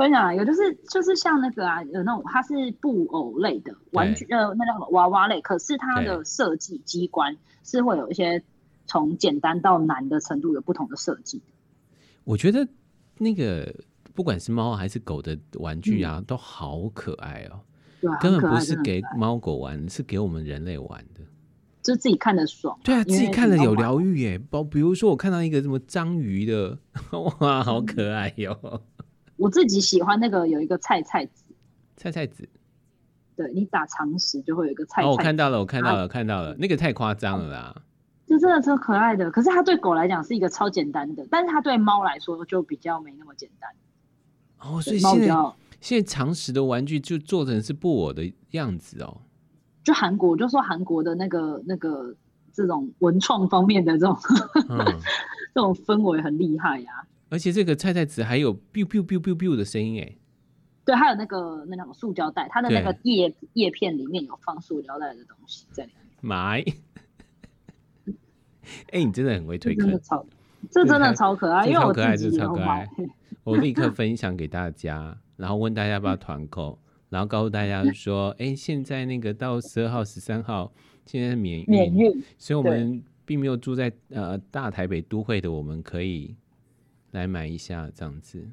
分享一个，就是就是像那个啊，有那种它是布偶类的玩具，呃，那叫什么娃娃类，可是它的设计机关是会有一些从简单到难的程度有不同的设计。我觉得那个不管是猫还是狗的玩具啊，嗯、都好可爱哦，根本不是给猫狗玩，是给我们人类玩的，就自己看的爽。对啊，自己看了有疗愈耶。包比如说我看到一个什么章鱼的，哇，好可爱哟、哦。我自己喜欢那个有一个菜菜子，菜菜子，对，你打常识就会有一个菜菜子。哦，我看到了，我看到了，啊、看到了，那个太夸张了啦！就真的超可爱的，可是它对狗来讲是一个超简单的，但是它对猫来说就比较没那么简单。哦，所以现在现在常识的玩具就做成是布偶的样子哦。就韩国，就说韩国的那个那个这种文创方面的这种，嗯、这种氛围很厉害呀、啊。而且这个菜菜子还有 biu biu biu biu biu 的声音哎。对，还有那个那种塑胶袋，它的那个叶叶片里面有放塑胶袋的东西在里面。买，哎、欸，你真的很会推坑，真的超，这真的超可爱，因为我自己超可爱，我立刻分享给大家，然后问大家要不要团购，然后告诉大家 说，哎、欸，现在那个到十二号、十三号，现在是免运，免运，所以我们并没有住在呃大台北都会的，我们可以来买一下这样子。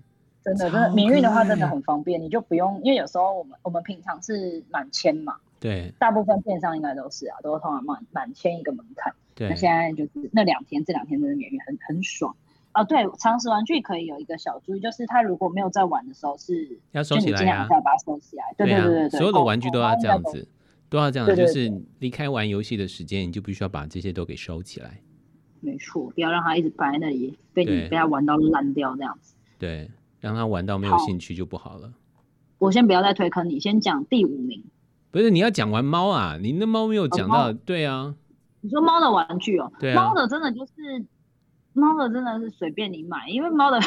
真的，真的免运的话真的很方便，你就不用，因为有时候我们我们平常是满千嘛，对，大部分电商应该都是啊，都是通常满满千一个门槛。对，那现在就是那两天，这两天真的免运，很很爽啊。对，常识玩具可以有一个小注意，就是他如果没有在玩的时候是要收起来啊，要把它收起来。对对对对对，所有的玩具都要这样子，都要这样子，就是离开玩游戏的时间，你就必须要把这些都给收起来。没错，不要让它一直摆在那里，被你被他玩到烂掉这样子。对。让他玩到没有兴趣就不好了。好，我先不要再推坑你，先讲第五名。不是，你要讲完猫啊？你那猫没有讲到。哦、对啊。你说猫的玩具哦？对、啊。猫的真的就是，猫的真的是随便你买，因为猫的，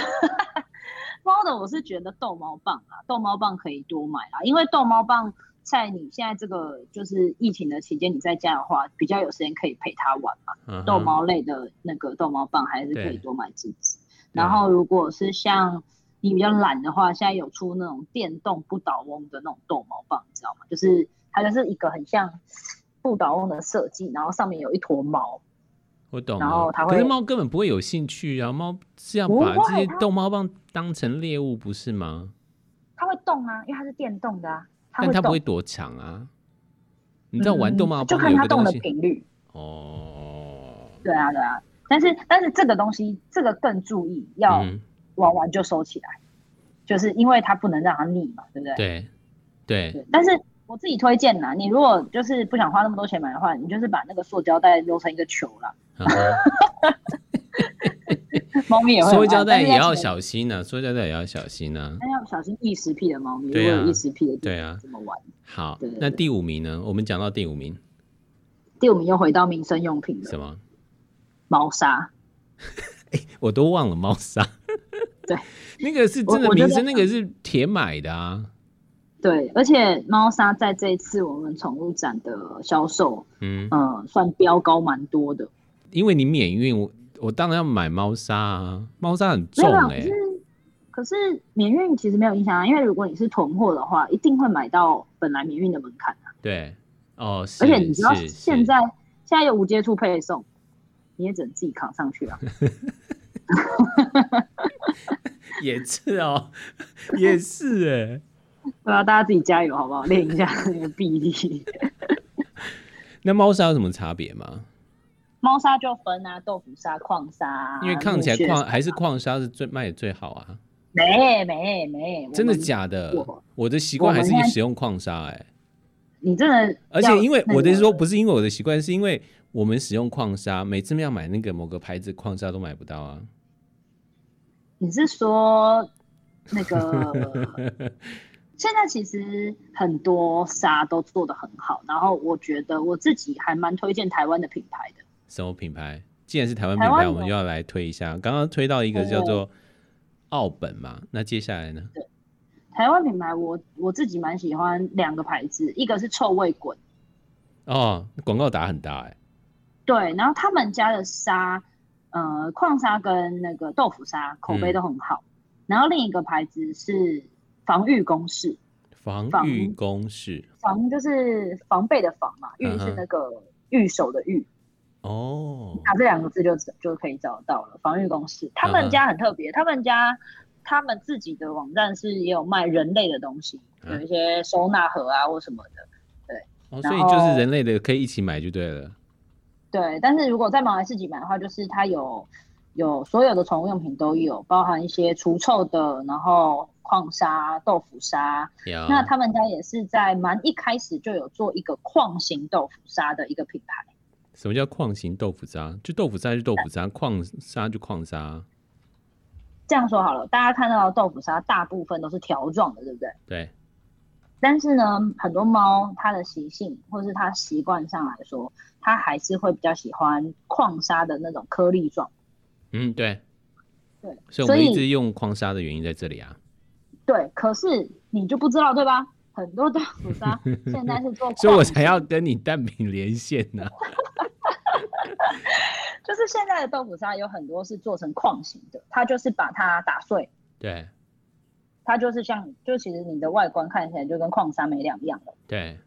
猫的我是觉得逗猫棒啊，逗猫棒可以多买啊，因为逗猫棒在你现在这个就是疫情的期间，你在家的话比较有时间可以陪它玩嘛。嗯、逗猫类的那个逗猫棒还是可以多买几支。然后如果是像。你比较懒的话，现在有出那种电动不倒翁的那种逗猫棒，你知道吗？就是它就是一个很像不倒翁的设计，然后上面有一坨毛。我懂。然后它会，可是猫根本不会有兴趣啊，猫是要把这些逗猫棒当成猎物，不是吗？它会动啊，因为它是电动的啊。它但它不会躲藏啊。你知道玩逗猫棒、嗯、就看它动的频率。哦。对啊，对啊。但是但是这个东西，这个更注意要。嗯玩完就收起来，就是因为它不能让它腻嘛，对不对？对，对，对。但是我自己推荐呐，你如果就是不想花那么多钱买的话，你就是把那个塑胶袋揉成一个球啦。猫咪也会。塑胶袋也要小心呢，塑胶袋也要小心呢。那要小心异食癖的猫咪，如果有异食癖的，对啊，怎么玩？好，那第五名呢？我们讲到第五名，第五名又回到民生用品了。什么？猫砂。哎，我都忘了猫砂。对，那个是真的名声，那个是铁买的啊。对，而且猫砂在这一次我们宠物展的销售，嗯嗯、呃，算飙高蛮多的。因为你免运，我我当然要买猫砂啊。猫砂很重哎、欸。可是免运其实没有影响啊，因为如果你是囤货的话，一定会买到本来免运的门槛啊。对，哦，而且你知道现在现在有无接触配送，你也只能自己扛上去啊。也是哦，也是哎、欸，对啊，大家自己加油好不好？练一下那个臂力。那猫砂有什么差别吗？猫砂就分啊，豆腐砂、矿砂。因为看起来矿还是矿砂是最卖的最好啊。没没没，真的假的？我，我的习惯还是使用矿砂哎。你真的？而且因为我的意思说，不是因为我的习惯，是因为我们使用矿砂，每次要买那个某个牌子矿砂都买不到啊。你是说那个？现在其实很多沙都做的很好，然后我觉得我自己还蛮推荐台湾的品牌的。什么品牌？既然是台湾品牌，我们就要来推一下。刚刚推到一个叫做澳本嘛，那接下来呢？对，台湾品牌我我自己蛮喜欢两个牌子，一个是臭味滚。哦，广告打很大哎、欸。对，然后他们家的沙。呃，矿砂跟那个豆腐砂口碑都很好，嗯、然后另一个牌子是防御工事，防御工事，防就是防备的防嘛，御是那个御手的御，哦，打这两个字就就可以找到了。防御工事，他们家很特别，嗯、他们家他们自己的网站是也有卖人类的东西，嗯、有一些收纳盒啊或什么的，对，哦，所以就是人类的可以一起买就对了。对，但是如果在马来自己买的话，就是它有有所有的宠物用品都有，包含一些除臭的，然后矿砂、豆腐砂。有那他们家也是在蛮一开始就有做一个矿型豆腐砂的一个品牌。什么叫矿型豆腐渣？就豆腐渣就豆腐渣，矿沙就矿沙。这样说好了，大家看到的豆腐渣大部分都是条状的，对不对？对。但是呢，很多猫它的习性或是它习惯上来说，它还是会比较喜欢矿沙的那种颗粒状。嗯，对，对，所以我们一直用矿沙的原因在这里啊。对，可是你就不知道对吧？很多豆腐渣 现在是做，所以我才要跟你蛋饼连线呢、啊。就是现在的豆腐砂有很多是做成矿型的，它就是把它打碎。对。它就是像，就其实你的外观看起来就跟矿砂没两样了。对。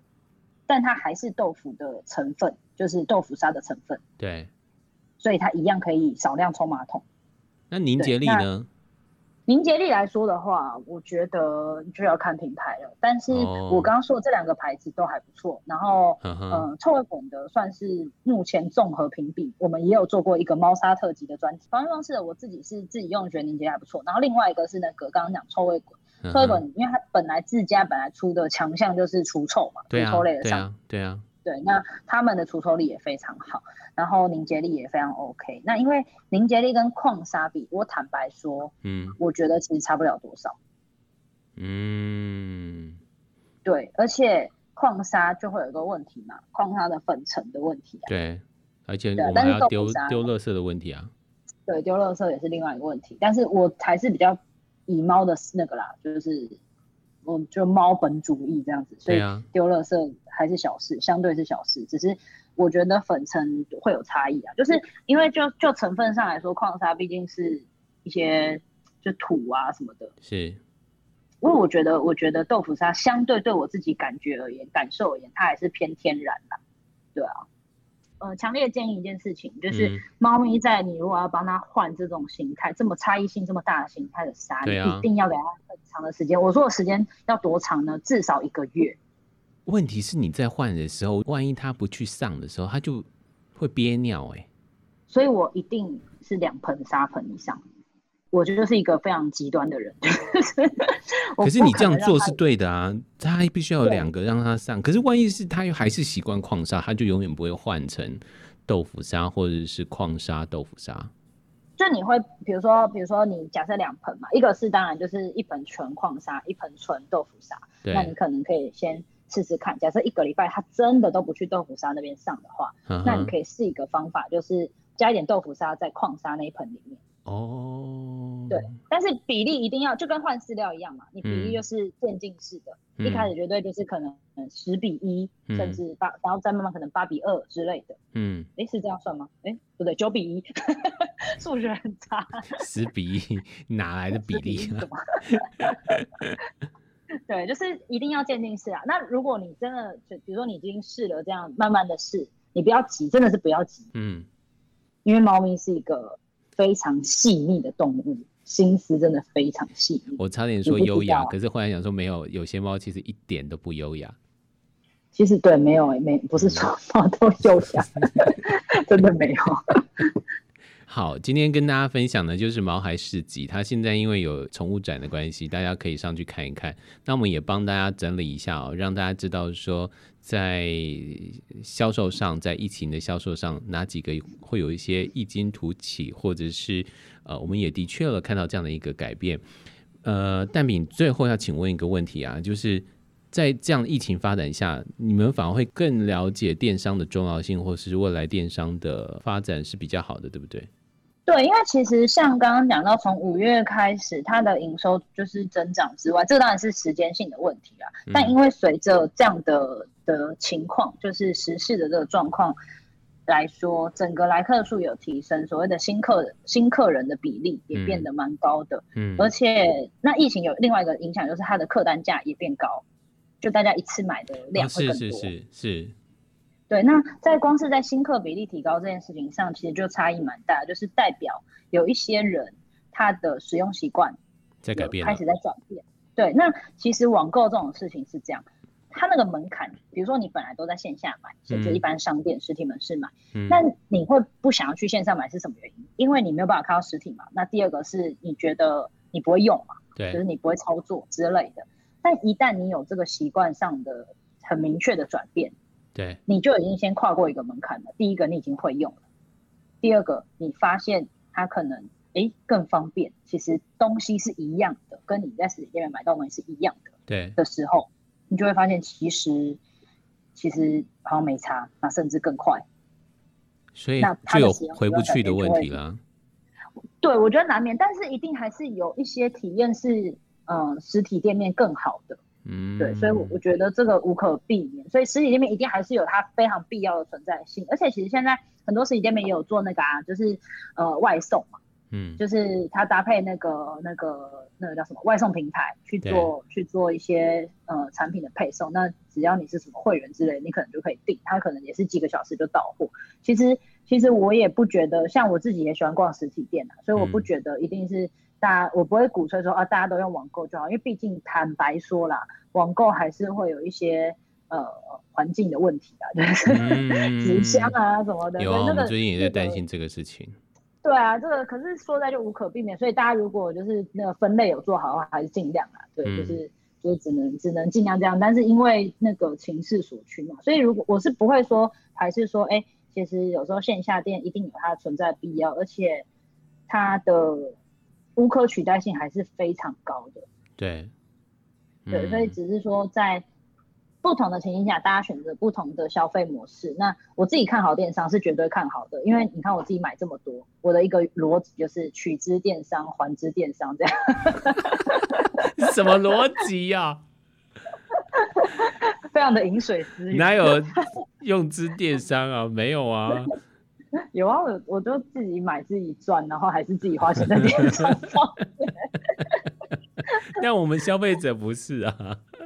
但它还是豆腐的成分，就是豆腐沙的成分。对。所以它一样可以少量冲马桶。那凝结力呢？凝结力来说的话，我觉得就要看品牌了。但是我刚刚说的这两个牌子都还不错。然后，嗯、呃，臭味滚的算是目前综合评比，我们也有做过一个猫砂特辑的专题。防御方式的我自己是自己用，觉得凝结还不错。然后另外一个是那个刚刚讲臭味滚，臭味滚，因为它本来自家本来出的强项就是除臭嘛，除臭类的商对啊，对啊。对，那他们的除臭力也非常好，然后凝结力也非常 OK。那因为凝结力跟矿砂比，我坦白说，嗯，我觉得其实差不了多少。嗯，对，而且矿砂就会有一个问题嘛，矿砂的粉尘的问题啊。对，而且我们还要丢丢垃圾的问题啊。对，丢垃圾也是另外一个问题。但是我还是比较以猫的那个啦，就是。嗯，就猫本主义这样子，所以丢垃圾还是小事，相对是小事。只是我觉得粉尘会有差异啊，就是因为就就成分上来说，矿砂毕竟是一些就土啊什么的。是，因为我觉得，我觉得豆腐砂相对对我自己感觉而言，感受而言，它还是偏天然的，对啊。呃，强烈建议一件事情，就是猫咪在你如果要帮它换这种形态、嗯，这么差异性这么大的形态的砂，你一定要给它很长的时间。我说的时间要多长呢？至少一个月。问题是你在换的时候，万一它不去上的时候，它就会憋尿哎、欸。所以我一定是两盆沙盆以上。我觉得是一个非常极端的人，可是你这样做是对的啊，他必须要有两个让他上。可是万一是他又还是习惯矿砂，他就永远不会换成豆腐砂或者是矿砂豆腐砂。就你会比如说，比如说你假设两盆嘛，一个是当然就是一盆纯矿砂，一盆纯豆腐砂。那你可能可以先试试看，假设一个礼拜他真的都不去豆腐砂那边上的话，那你可以试一个方法，就是加一点豆腐砂在矿砂那一盆里面。哦，对，但是比例一定要就跟换饲料一样嘛，你比例就是渐进式的，嗯，一开始绝对就是可能十比一，嗯，甚至八，然后再慢慢可能八比二之类的。嗯，哎，是这样算吗？哎，不对，九比一，数学很差。十比一哪来的比例啊？对，就是一定要渐进式啊。那如果你真的就比如说你已经试了这样慢慢的试，你不要急，真的是不要急。嗯，因为猫咪是一个。非常细腻的动物，心思真的非常细腻。我差点说优雅，可是后来想说没有，有些猫其实一点都不优雅。其实对，没有诶，没不是说猫都优雅，真的没有。好，今天跟大家分享的就是毛孩市集，它现在因为有宠物展的关系，大家可以上去看一看。那我们也帮大家整理一下哦，让大家知道说，在销售上，在疫情的销售上，哪几个会有一些异军突起，或者是呃，我们也的确了看到这样的一个改变。呃，蛋饼最后要请问一个问题啊，就是在这样疫情发展下，你们反而会更了解电商的重要性，或是未来电商的发展是比较好的，对不对？对，因为其实像刚刚讲到，从五月开始，它的营收就是增长之外，这当然是时间性的问题啦。嗯、但因为随着这样的的情况，就是时事的这个状况来说，整个来客数有提升，所谓的新客新客人的比例也变得蛮高的。嗯，而且那疫情有另外一个影响，就是它的客单价也变高，就大家一次买的量会更多。哦、是是是是。对，那在光是在新客比例提高这件事情上，其实就差异蛮大，就是代表有一些人他的使用习惯在改变，开始在转变。对，那其实网购这种事情是这样，它那个门槛，比如说你本来都在线下买，甚至一般商店、嗯、实体门市买，那你会不想要去线上买是什么原因？因为你没有办法看到实体嘛。那第二个是你觉得你不会用嘛，对，就是你不会操作之类的。但一旦你有这个习惯上的很明确的转变。对，你就已经先跨过一个门槛了。第一个，你已经会用了；第二个，你发现它可能哎更方便。其实东西是一样的，跟你在实体店面买到东西是一样的。对的时候，你就会发现其实其实好像没差，那甚至更快。所以就有回不去的问题了。对，我觉得难免，但是一定还是有一些体验是，嗯、呃，实体店面更好的。嗯，对，所以我我觉得这个无可避免，所以实体店面一定还是有它非常必要的存在性。而且其实现在很多实体店面也有做那个啊，就是呃外送嘛，嗯，就是它搭配那个那个那个叫什么外送平台去做去做一些呃产品的配送。那只要你是什么会员之类，你可能就可以订，它可能也是几个小时就到货。其实。其实我也不觉得，像我自己也喜欢逛实体店啊，所以我不觉得一定是大家，我不会鼓吹说啊，大家都用网购就好，因为毕竟坦白说啦，网购还是会有一些呃环境的问题啊，就是 纸箱啊什么的。有，那个、我最近也在担心这个事情。对啊，这个可是说在就无可避免，所以大家如果就是那个分类有做好的话，还是尽量啊，对，嗯、就是就是只能只能尽量这样，但是因为那个情势所趋嘛，所以如果我是不会说还是说哎。其实有时候线下店一定有它的存在必要，而且它的无可取代性还是非常高的。对，嗯、对，所以只是说在不同的情形下，大家选择不同的消费模式。那我自己看好电商是绝对看好的，因为你看我自己买这么多，我的一个逻辑就是取之电商，还之电商这样。什么逻辑呀？非常的饮水思源，哪有用之电商啊？没有啊，有啊，我我就自己买自己赚，然后还是自己花钱在电商上。但我们消费者不是啊，有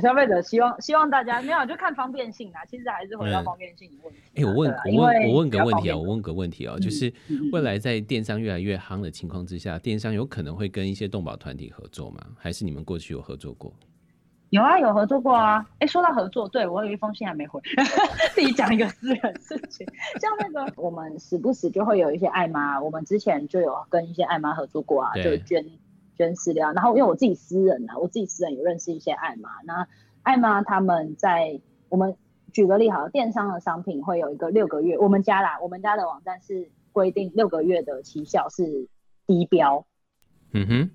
消费者希望希望大家没有就看方便性啊，其实还是回到方便性的问题。哎、嗯欸，我问我问我问个问题啊，我问个问题啊，就是未来在电商越来越夯的情况之下，电商有可能会跟一些动保团体合作吗？还是你们过去有合作过？有啊，有合作过啊。哎、欸，说到合作，对，我有一封信还没回，自己讲一个私人事情。像那个，我们时不时就会有一些爱妈，我们之前就有跟一些爱妈合作过啊，就捐捐私料。然后因为我自己私人啊，我自己私人有认识一些爱妈。那爱妈他们在我们举个例好了，电商的商品会有一个六个月，我们家啦，我们家的网站是规定六个月的期效是低标。嗯哼，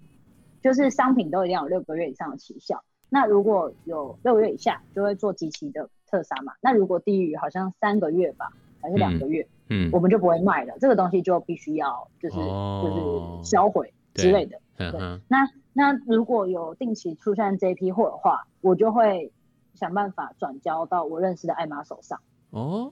就是商品都一定要有六个月以上的期效。那如果有六个月以下，就会做极其的特杀嘛。那如果低于好像三个月吧，还是两个月，嗯，嗯，我们就不会卖了。这个东西就必须要就是、哦、就是销毁之类的。对，对那那如果有定期出现这批货的话，我就会想办法转交到我认识的爱妈手上。哦，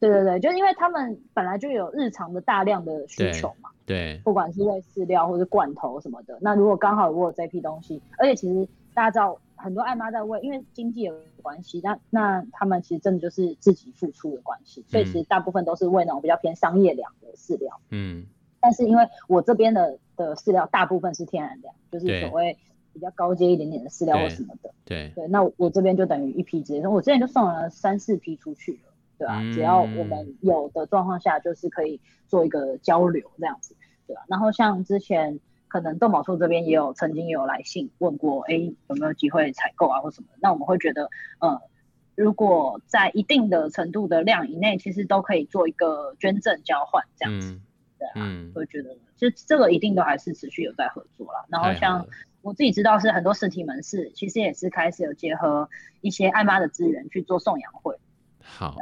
对对对，就是因为他们本来就有日常的大量的需求嘛。对，对不管是喂饲料或者罐头什么的。那如果刚好我有这批东西，而且其实。大家知道很多艾妈在喂，因为经济有关系，那那他们其实真的就是自己付出的关系，所以其实大部分都是喂那种比较偏商业粮的饲料。嗯，但是因为我这边的的饲料大部分是天然粮，就是所谓比较高阶一点点的饲料或什么的。对对，对，那我这边就等于一批直接送，我之前就送了三四批出去了，对吧、啊？只要我们有的状况下，就是可以做一个交流这样子，对吧、啊？然后像之前。可能动保处这边也有曾经也有来信问过，哎，有没有机会采购啊或什么？那我们会觉得，呃，如果在一定的程度的量以内，其实都可以做一个捐赠交换这样子，嗯、对啊，嗯、会觉得就这个一定都还是持续有在合作啦。然后像我自己知道是很多实体门市，其实也是开始有结合一些爱妈的资源去做送养会。好。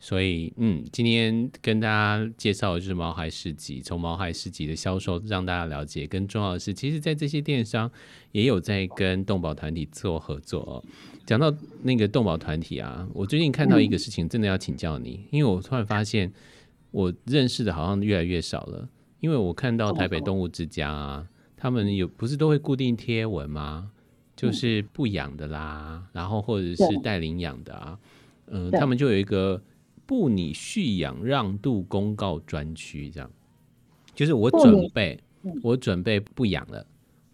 所以，嗯，今天跟大家介绍的就是毛孩市集，从毛孩市集的销售让大家了解。更重要的是，其实，在这些电商也有在跟动保团体做合作哦。讲到那个动保团体啊，我最近看到一个事情，真的要请教你，因为我突然发现，我认识的好像越来越少了。因为我看到台北动物之家啊，他们有不是都会固定贴文吗？就是不养的啦，然后或者是带领养的啊，嗯，他们就有一个。不拟续养让渡公告专区，这样。就是我准备，我准备不养了，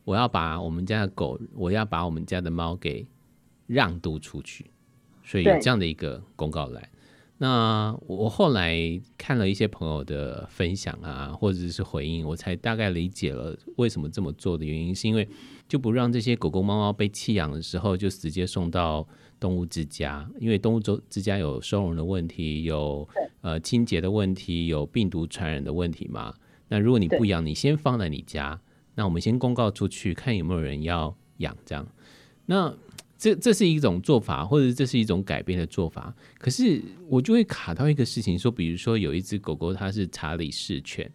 我要把我们家的狗，我要把我们家的猫给让渡出去，所以有这样的一个公告来。那我后来看了一些朋友的分享啊，或者是回应，我才大概理解了为什么这么做的原因，是因为就不让这些狗狗猫猫被弃养的时候就直接送到。动物之家，因为动物之家有收容的问题，有呃清洁的问题，有病毒传染的问题嘛。那如果你不养，你先放在你家，那我们先公告出去，看有没有人要养这样。那这这是一种做法，或者这是一种改变的做法。可是我就会卡到一个事情，说，比如说有一只狗狗，它是查理士犬，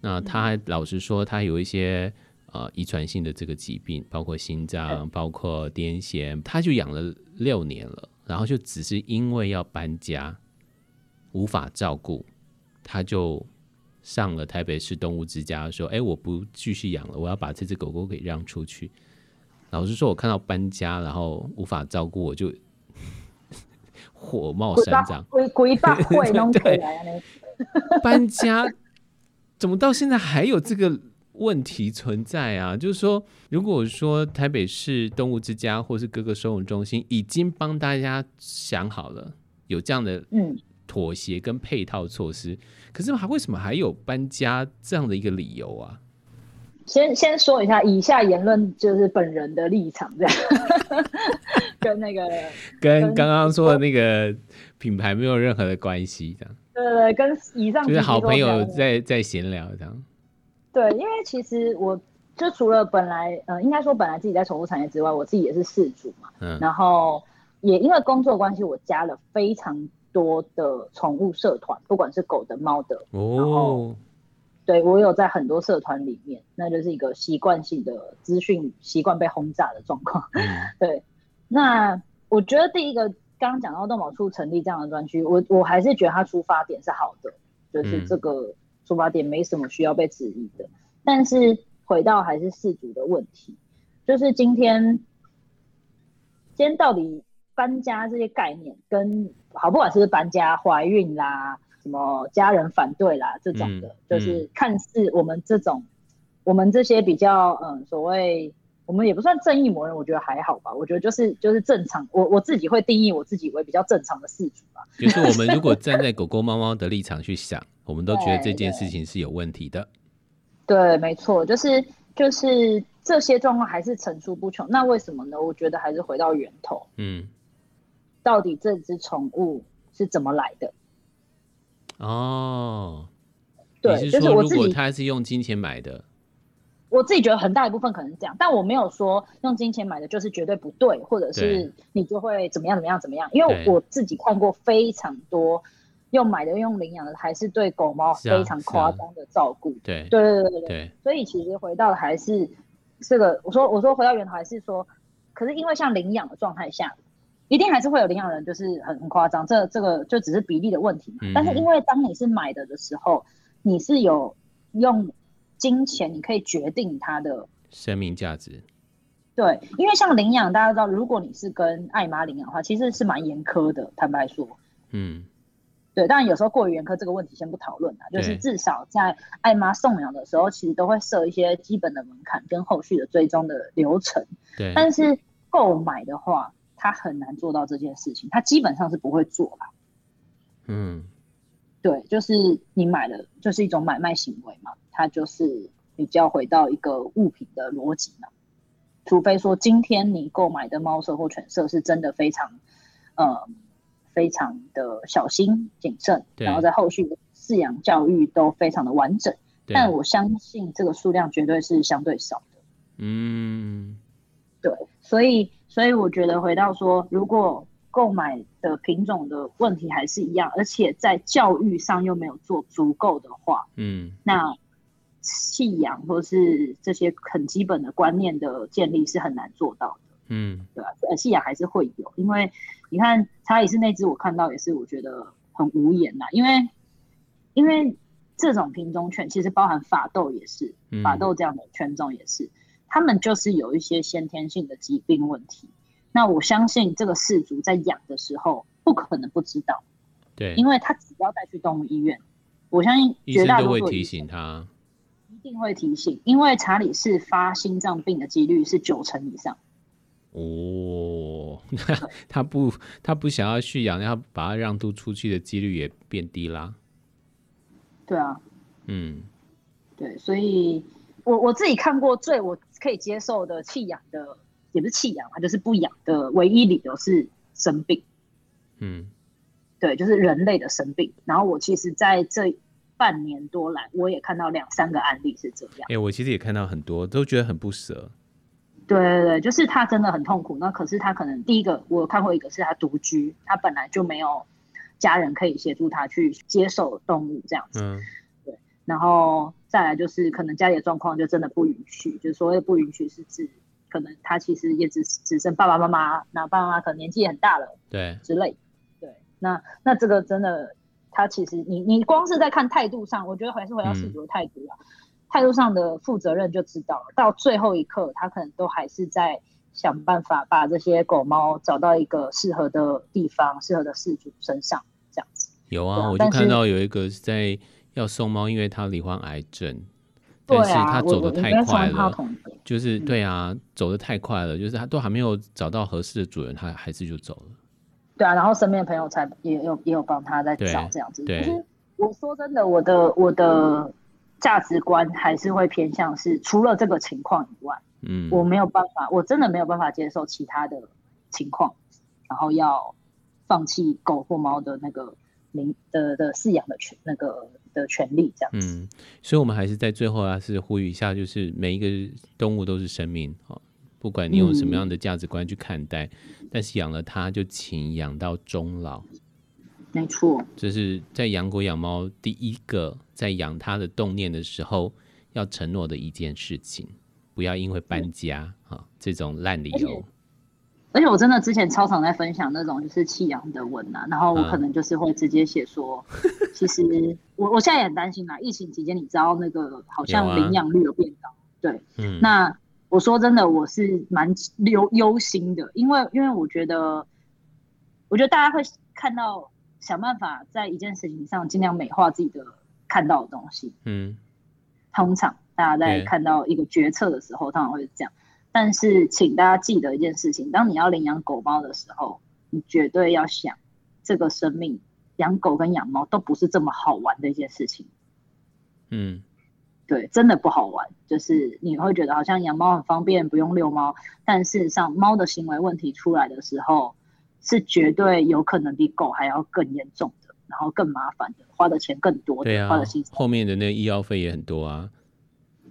那它老实说，它有一些呃遗传性的这个疾病，包括心脏，包括癫痫，它就养了六年了，然后就只是因为要搬家，无法照顾，它就。上了台北市动物之家，说：“哎，我不继续养了，我要把这只狗狗给让出去。”老实说，我看到搬家，然后无法照顾，我就 火冒三丈。鬼 鬼大会弄对，搬家怎么到现在还有这个问题存在啊？就是说，如果说台北市动物之家或是各个收容中心已经帮大家想好了，有这样的嗯。妥协跟配套措施，可是还为什么还有搬家这样的一个理由啊？先先说一下，以下言论就是本人的立场，这样 跟那个跟刚刚说的那个品牌没有任何的关系，这样对对对，跟以上就是好朋友在在闲聊这样。对，因为其实我就除了本来呃，应该说本来自己在宠物产业之外，我自己也是事主嘛，嗯，然后也因为工作关系，我加了非常。多的宠物社团，不管是狗的、猫的，哦，然后对我有在很多社团里面，那就是一个习惯性的资讯习惯被轰炸的状况。嗯、对，那我觉得第一个刚刚讲到动保处成立这样的专区，我我还是觉得它出发点是好的，就是这个出发点没什么需要被质疑的。嗯、但是回到还是事主的问题，就是今天今天到底搬家这些概念跟。好，不管是不是搬家、怀孕啦，什么家人反对啦，这种的，嗯、就是看似我们这种，嗯、我们这些比较，嗯，所谓我们也不算正义魔人，我觉得还好吧。我觉得就是就是正常，我我自己会定义我自己为比较正常的饲主吧。就是我们如果站在狗狗、猫猫的立场去想，我们都觉得这件事情是有问题的。对，对，没错，就是就是这些状况还是层出不穷。那为什么呢？我觉得还是回到源头。嗯。到底这只宠物是怎么来的？哦，对，就是我自己，他是用金钱买的。我自己觉得很大一部分可能是这样，但我没有说用金钱买的就是绝对不对，或者是你就会怎么样怎么样怎么样。因为我自己看过非常多用买的、用领养的，还是对狗猫非常夸张的照顾。对，对对对对对。所以其实回到的还是这个，我说我说回到源头还是说，可是因为像领养的状态下。一定还是会有领养人，就是很很夸张，这这个就只是比例的问题但是因为当你是买的的时候，你是有用金钱，你可以决定它的生命价值。对，因为像领养，大家知道，如果你是跟爱妈领养的话，其实是蛮严苛的。坦白说，嗯，对。当然有时候过于严苛，这个问题先不讨论啦。就是至少在爱妈送养的时候，其实都会设一些基本的门槛跟后续的追踪的流程。对。但是购买的话，他很难做到这件事情，他基本上是不会做啦。嗯，对，就是你买的，就是一种买卖行为嘛，它就是比较回到一个物品的逻辑嘛。除非说今天你购买的猫舍或犬舍是真的非常，呃，非常的小心谨慎，然后在后续的饲养教育都非常的完整，但我相信这个数量绝对是相对少的。嗯，对，所以。所以我觉得回到说，如果购买的品种的问题还是一样，而且在教育上又没有做足够的话，嗯，那弃养或是这些很基本的观念的建立是很难做到的，嗯，对吧？呃，弃养还是会有，因为你看查理士那只，我看到也是我觉得很无言呐，因为因为这种品种犬其实包含法斗也是，法斗这样的犬种也是。他们就是有一些先天性的疾病问题，那我相信这个氏族在养的时候不可能不知道，对，因为他只要带去动物医院，我相信绝大多数会提醒他，一定会提醒，因为查理是发心脏病的几率是九成以上。哦，他不，他不想要去养，要把它让渡出去的几率也变低啦。对啊，嗯，对，所以。我我自己看过最我可以接受的弃养的，也不是弃养啊，就是不养的唯一理由是生病。嗯，对，就是人类的生病。然后我其实在这半年多来，我也看到两三个案例是这样。哎、欸，我其实也看到很多，都觉得很不舍。对对对，就是他真的很痛苦。那可是他可能第一个，我有看过一个是他独居，他本来就没有家人可以协助他去接受动物这样子。嗯，对。然后再来就是可能家里的状况就真的不允许，就所谓不允许是指可能他其实也只只剩爸爸妈妈，那爸爸妈妈可能年纪也很大了，对之类。对，那那这个真的，他其实你你光是在看态度上，我觉得还是回到事主的态度啊。嗯态度上的负责任就知道了，到最后一刻，他可能都还是在想办法把这些狗猫找到一个适合的地方，适合的事主身上，这样子。有啊，啊我就看到有一个是在要送猫，因为他罹患癌症，但是他走的太快了，就是对啊，嗯、走的太快了，就是他都还没有找到合适的主人，他还是就走了。对啊，然后身边的朋友才也有也有帮他在找这样子。对，对我说真的，我的我的。价值观还是会偏向是，除了这个情况以外，嗯，我没有办法，我真的没有办法接受其他的情况，然后要放弃狗或猫的那个领的的饲养的权那个的权利这样子。嗯，所以我们还是在最后啊，是呼吁一下，就是每一个动物都是生命，不管你用什么样的价值观去看待，嗯，但是养了它就请养到终老。没错，这是在养狗养猫第一个在养它的动念的时候要承诺的一件事情，不要因为搬家啊、嗯、这种烂理由。而且我真的之前超常在分享那种就是弃养的文啊，然后我可能就是会直接写说，嗯、其实我我现在也很担心啦，疫情期间你知道那个好像领养率有变高，对，嗯，那我说真的我是蛮忧忧心的，因为因为我觉得，我觉得大家会看到。想办法在一件事情上尽量美化自己的看到的东西。嗯，通常大家在看到一个决策的时候，通常会是这样。但是，请大家记得一件事情：当你要领养狗猫的时候，你绝对要想，这个生命养狗跟养猫都不是这么好玩的一件事情。嗯，对，真的不好玩。就是你会觉得好像养猫很方便，不用遛猫，但事实上，猫的行为问题出来的时候。是绝对有可能比狗还要更严重的，然后更麻烦的，花的钱更多的，对啊，花的心后面的那个医药费也很多啊。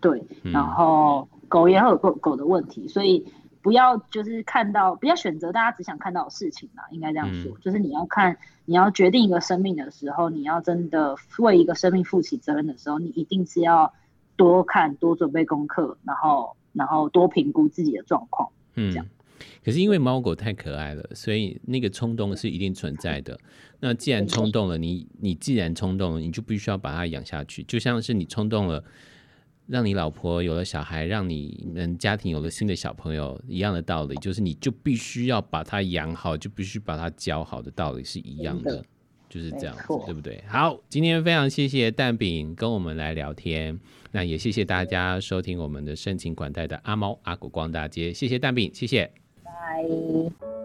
对，然后狗也有狗狗的问题，所以不要就是看到，不要选择大家只想看到的事情啦，应该这样说，嗯，就是你要看，你要决定一个生命的时候，你要真的为一个生命负起责任的时候，你一定是要多看、多准备功课，然后然后多评估自己的状况，嗯，这样。可是因为猫狗太可爱了，所以那个冲动是一定存在的。那既然冲动了，你你既然冲动了，你就必须要把它养下去。就像是你冲动了，让你老婆有了小孩，让你们家庭有了新的小朋友一样的道理，就是你就必须要把他养好，就必须把他教好的道理是一样的，就是这样子，对不对？好，今天非常谢谢蛋饼跟我们来聊天，那也谢谢大家收听我们的深情款待的阿猫阿狗逛大街，谢谢蛋饼，谢谢。拜。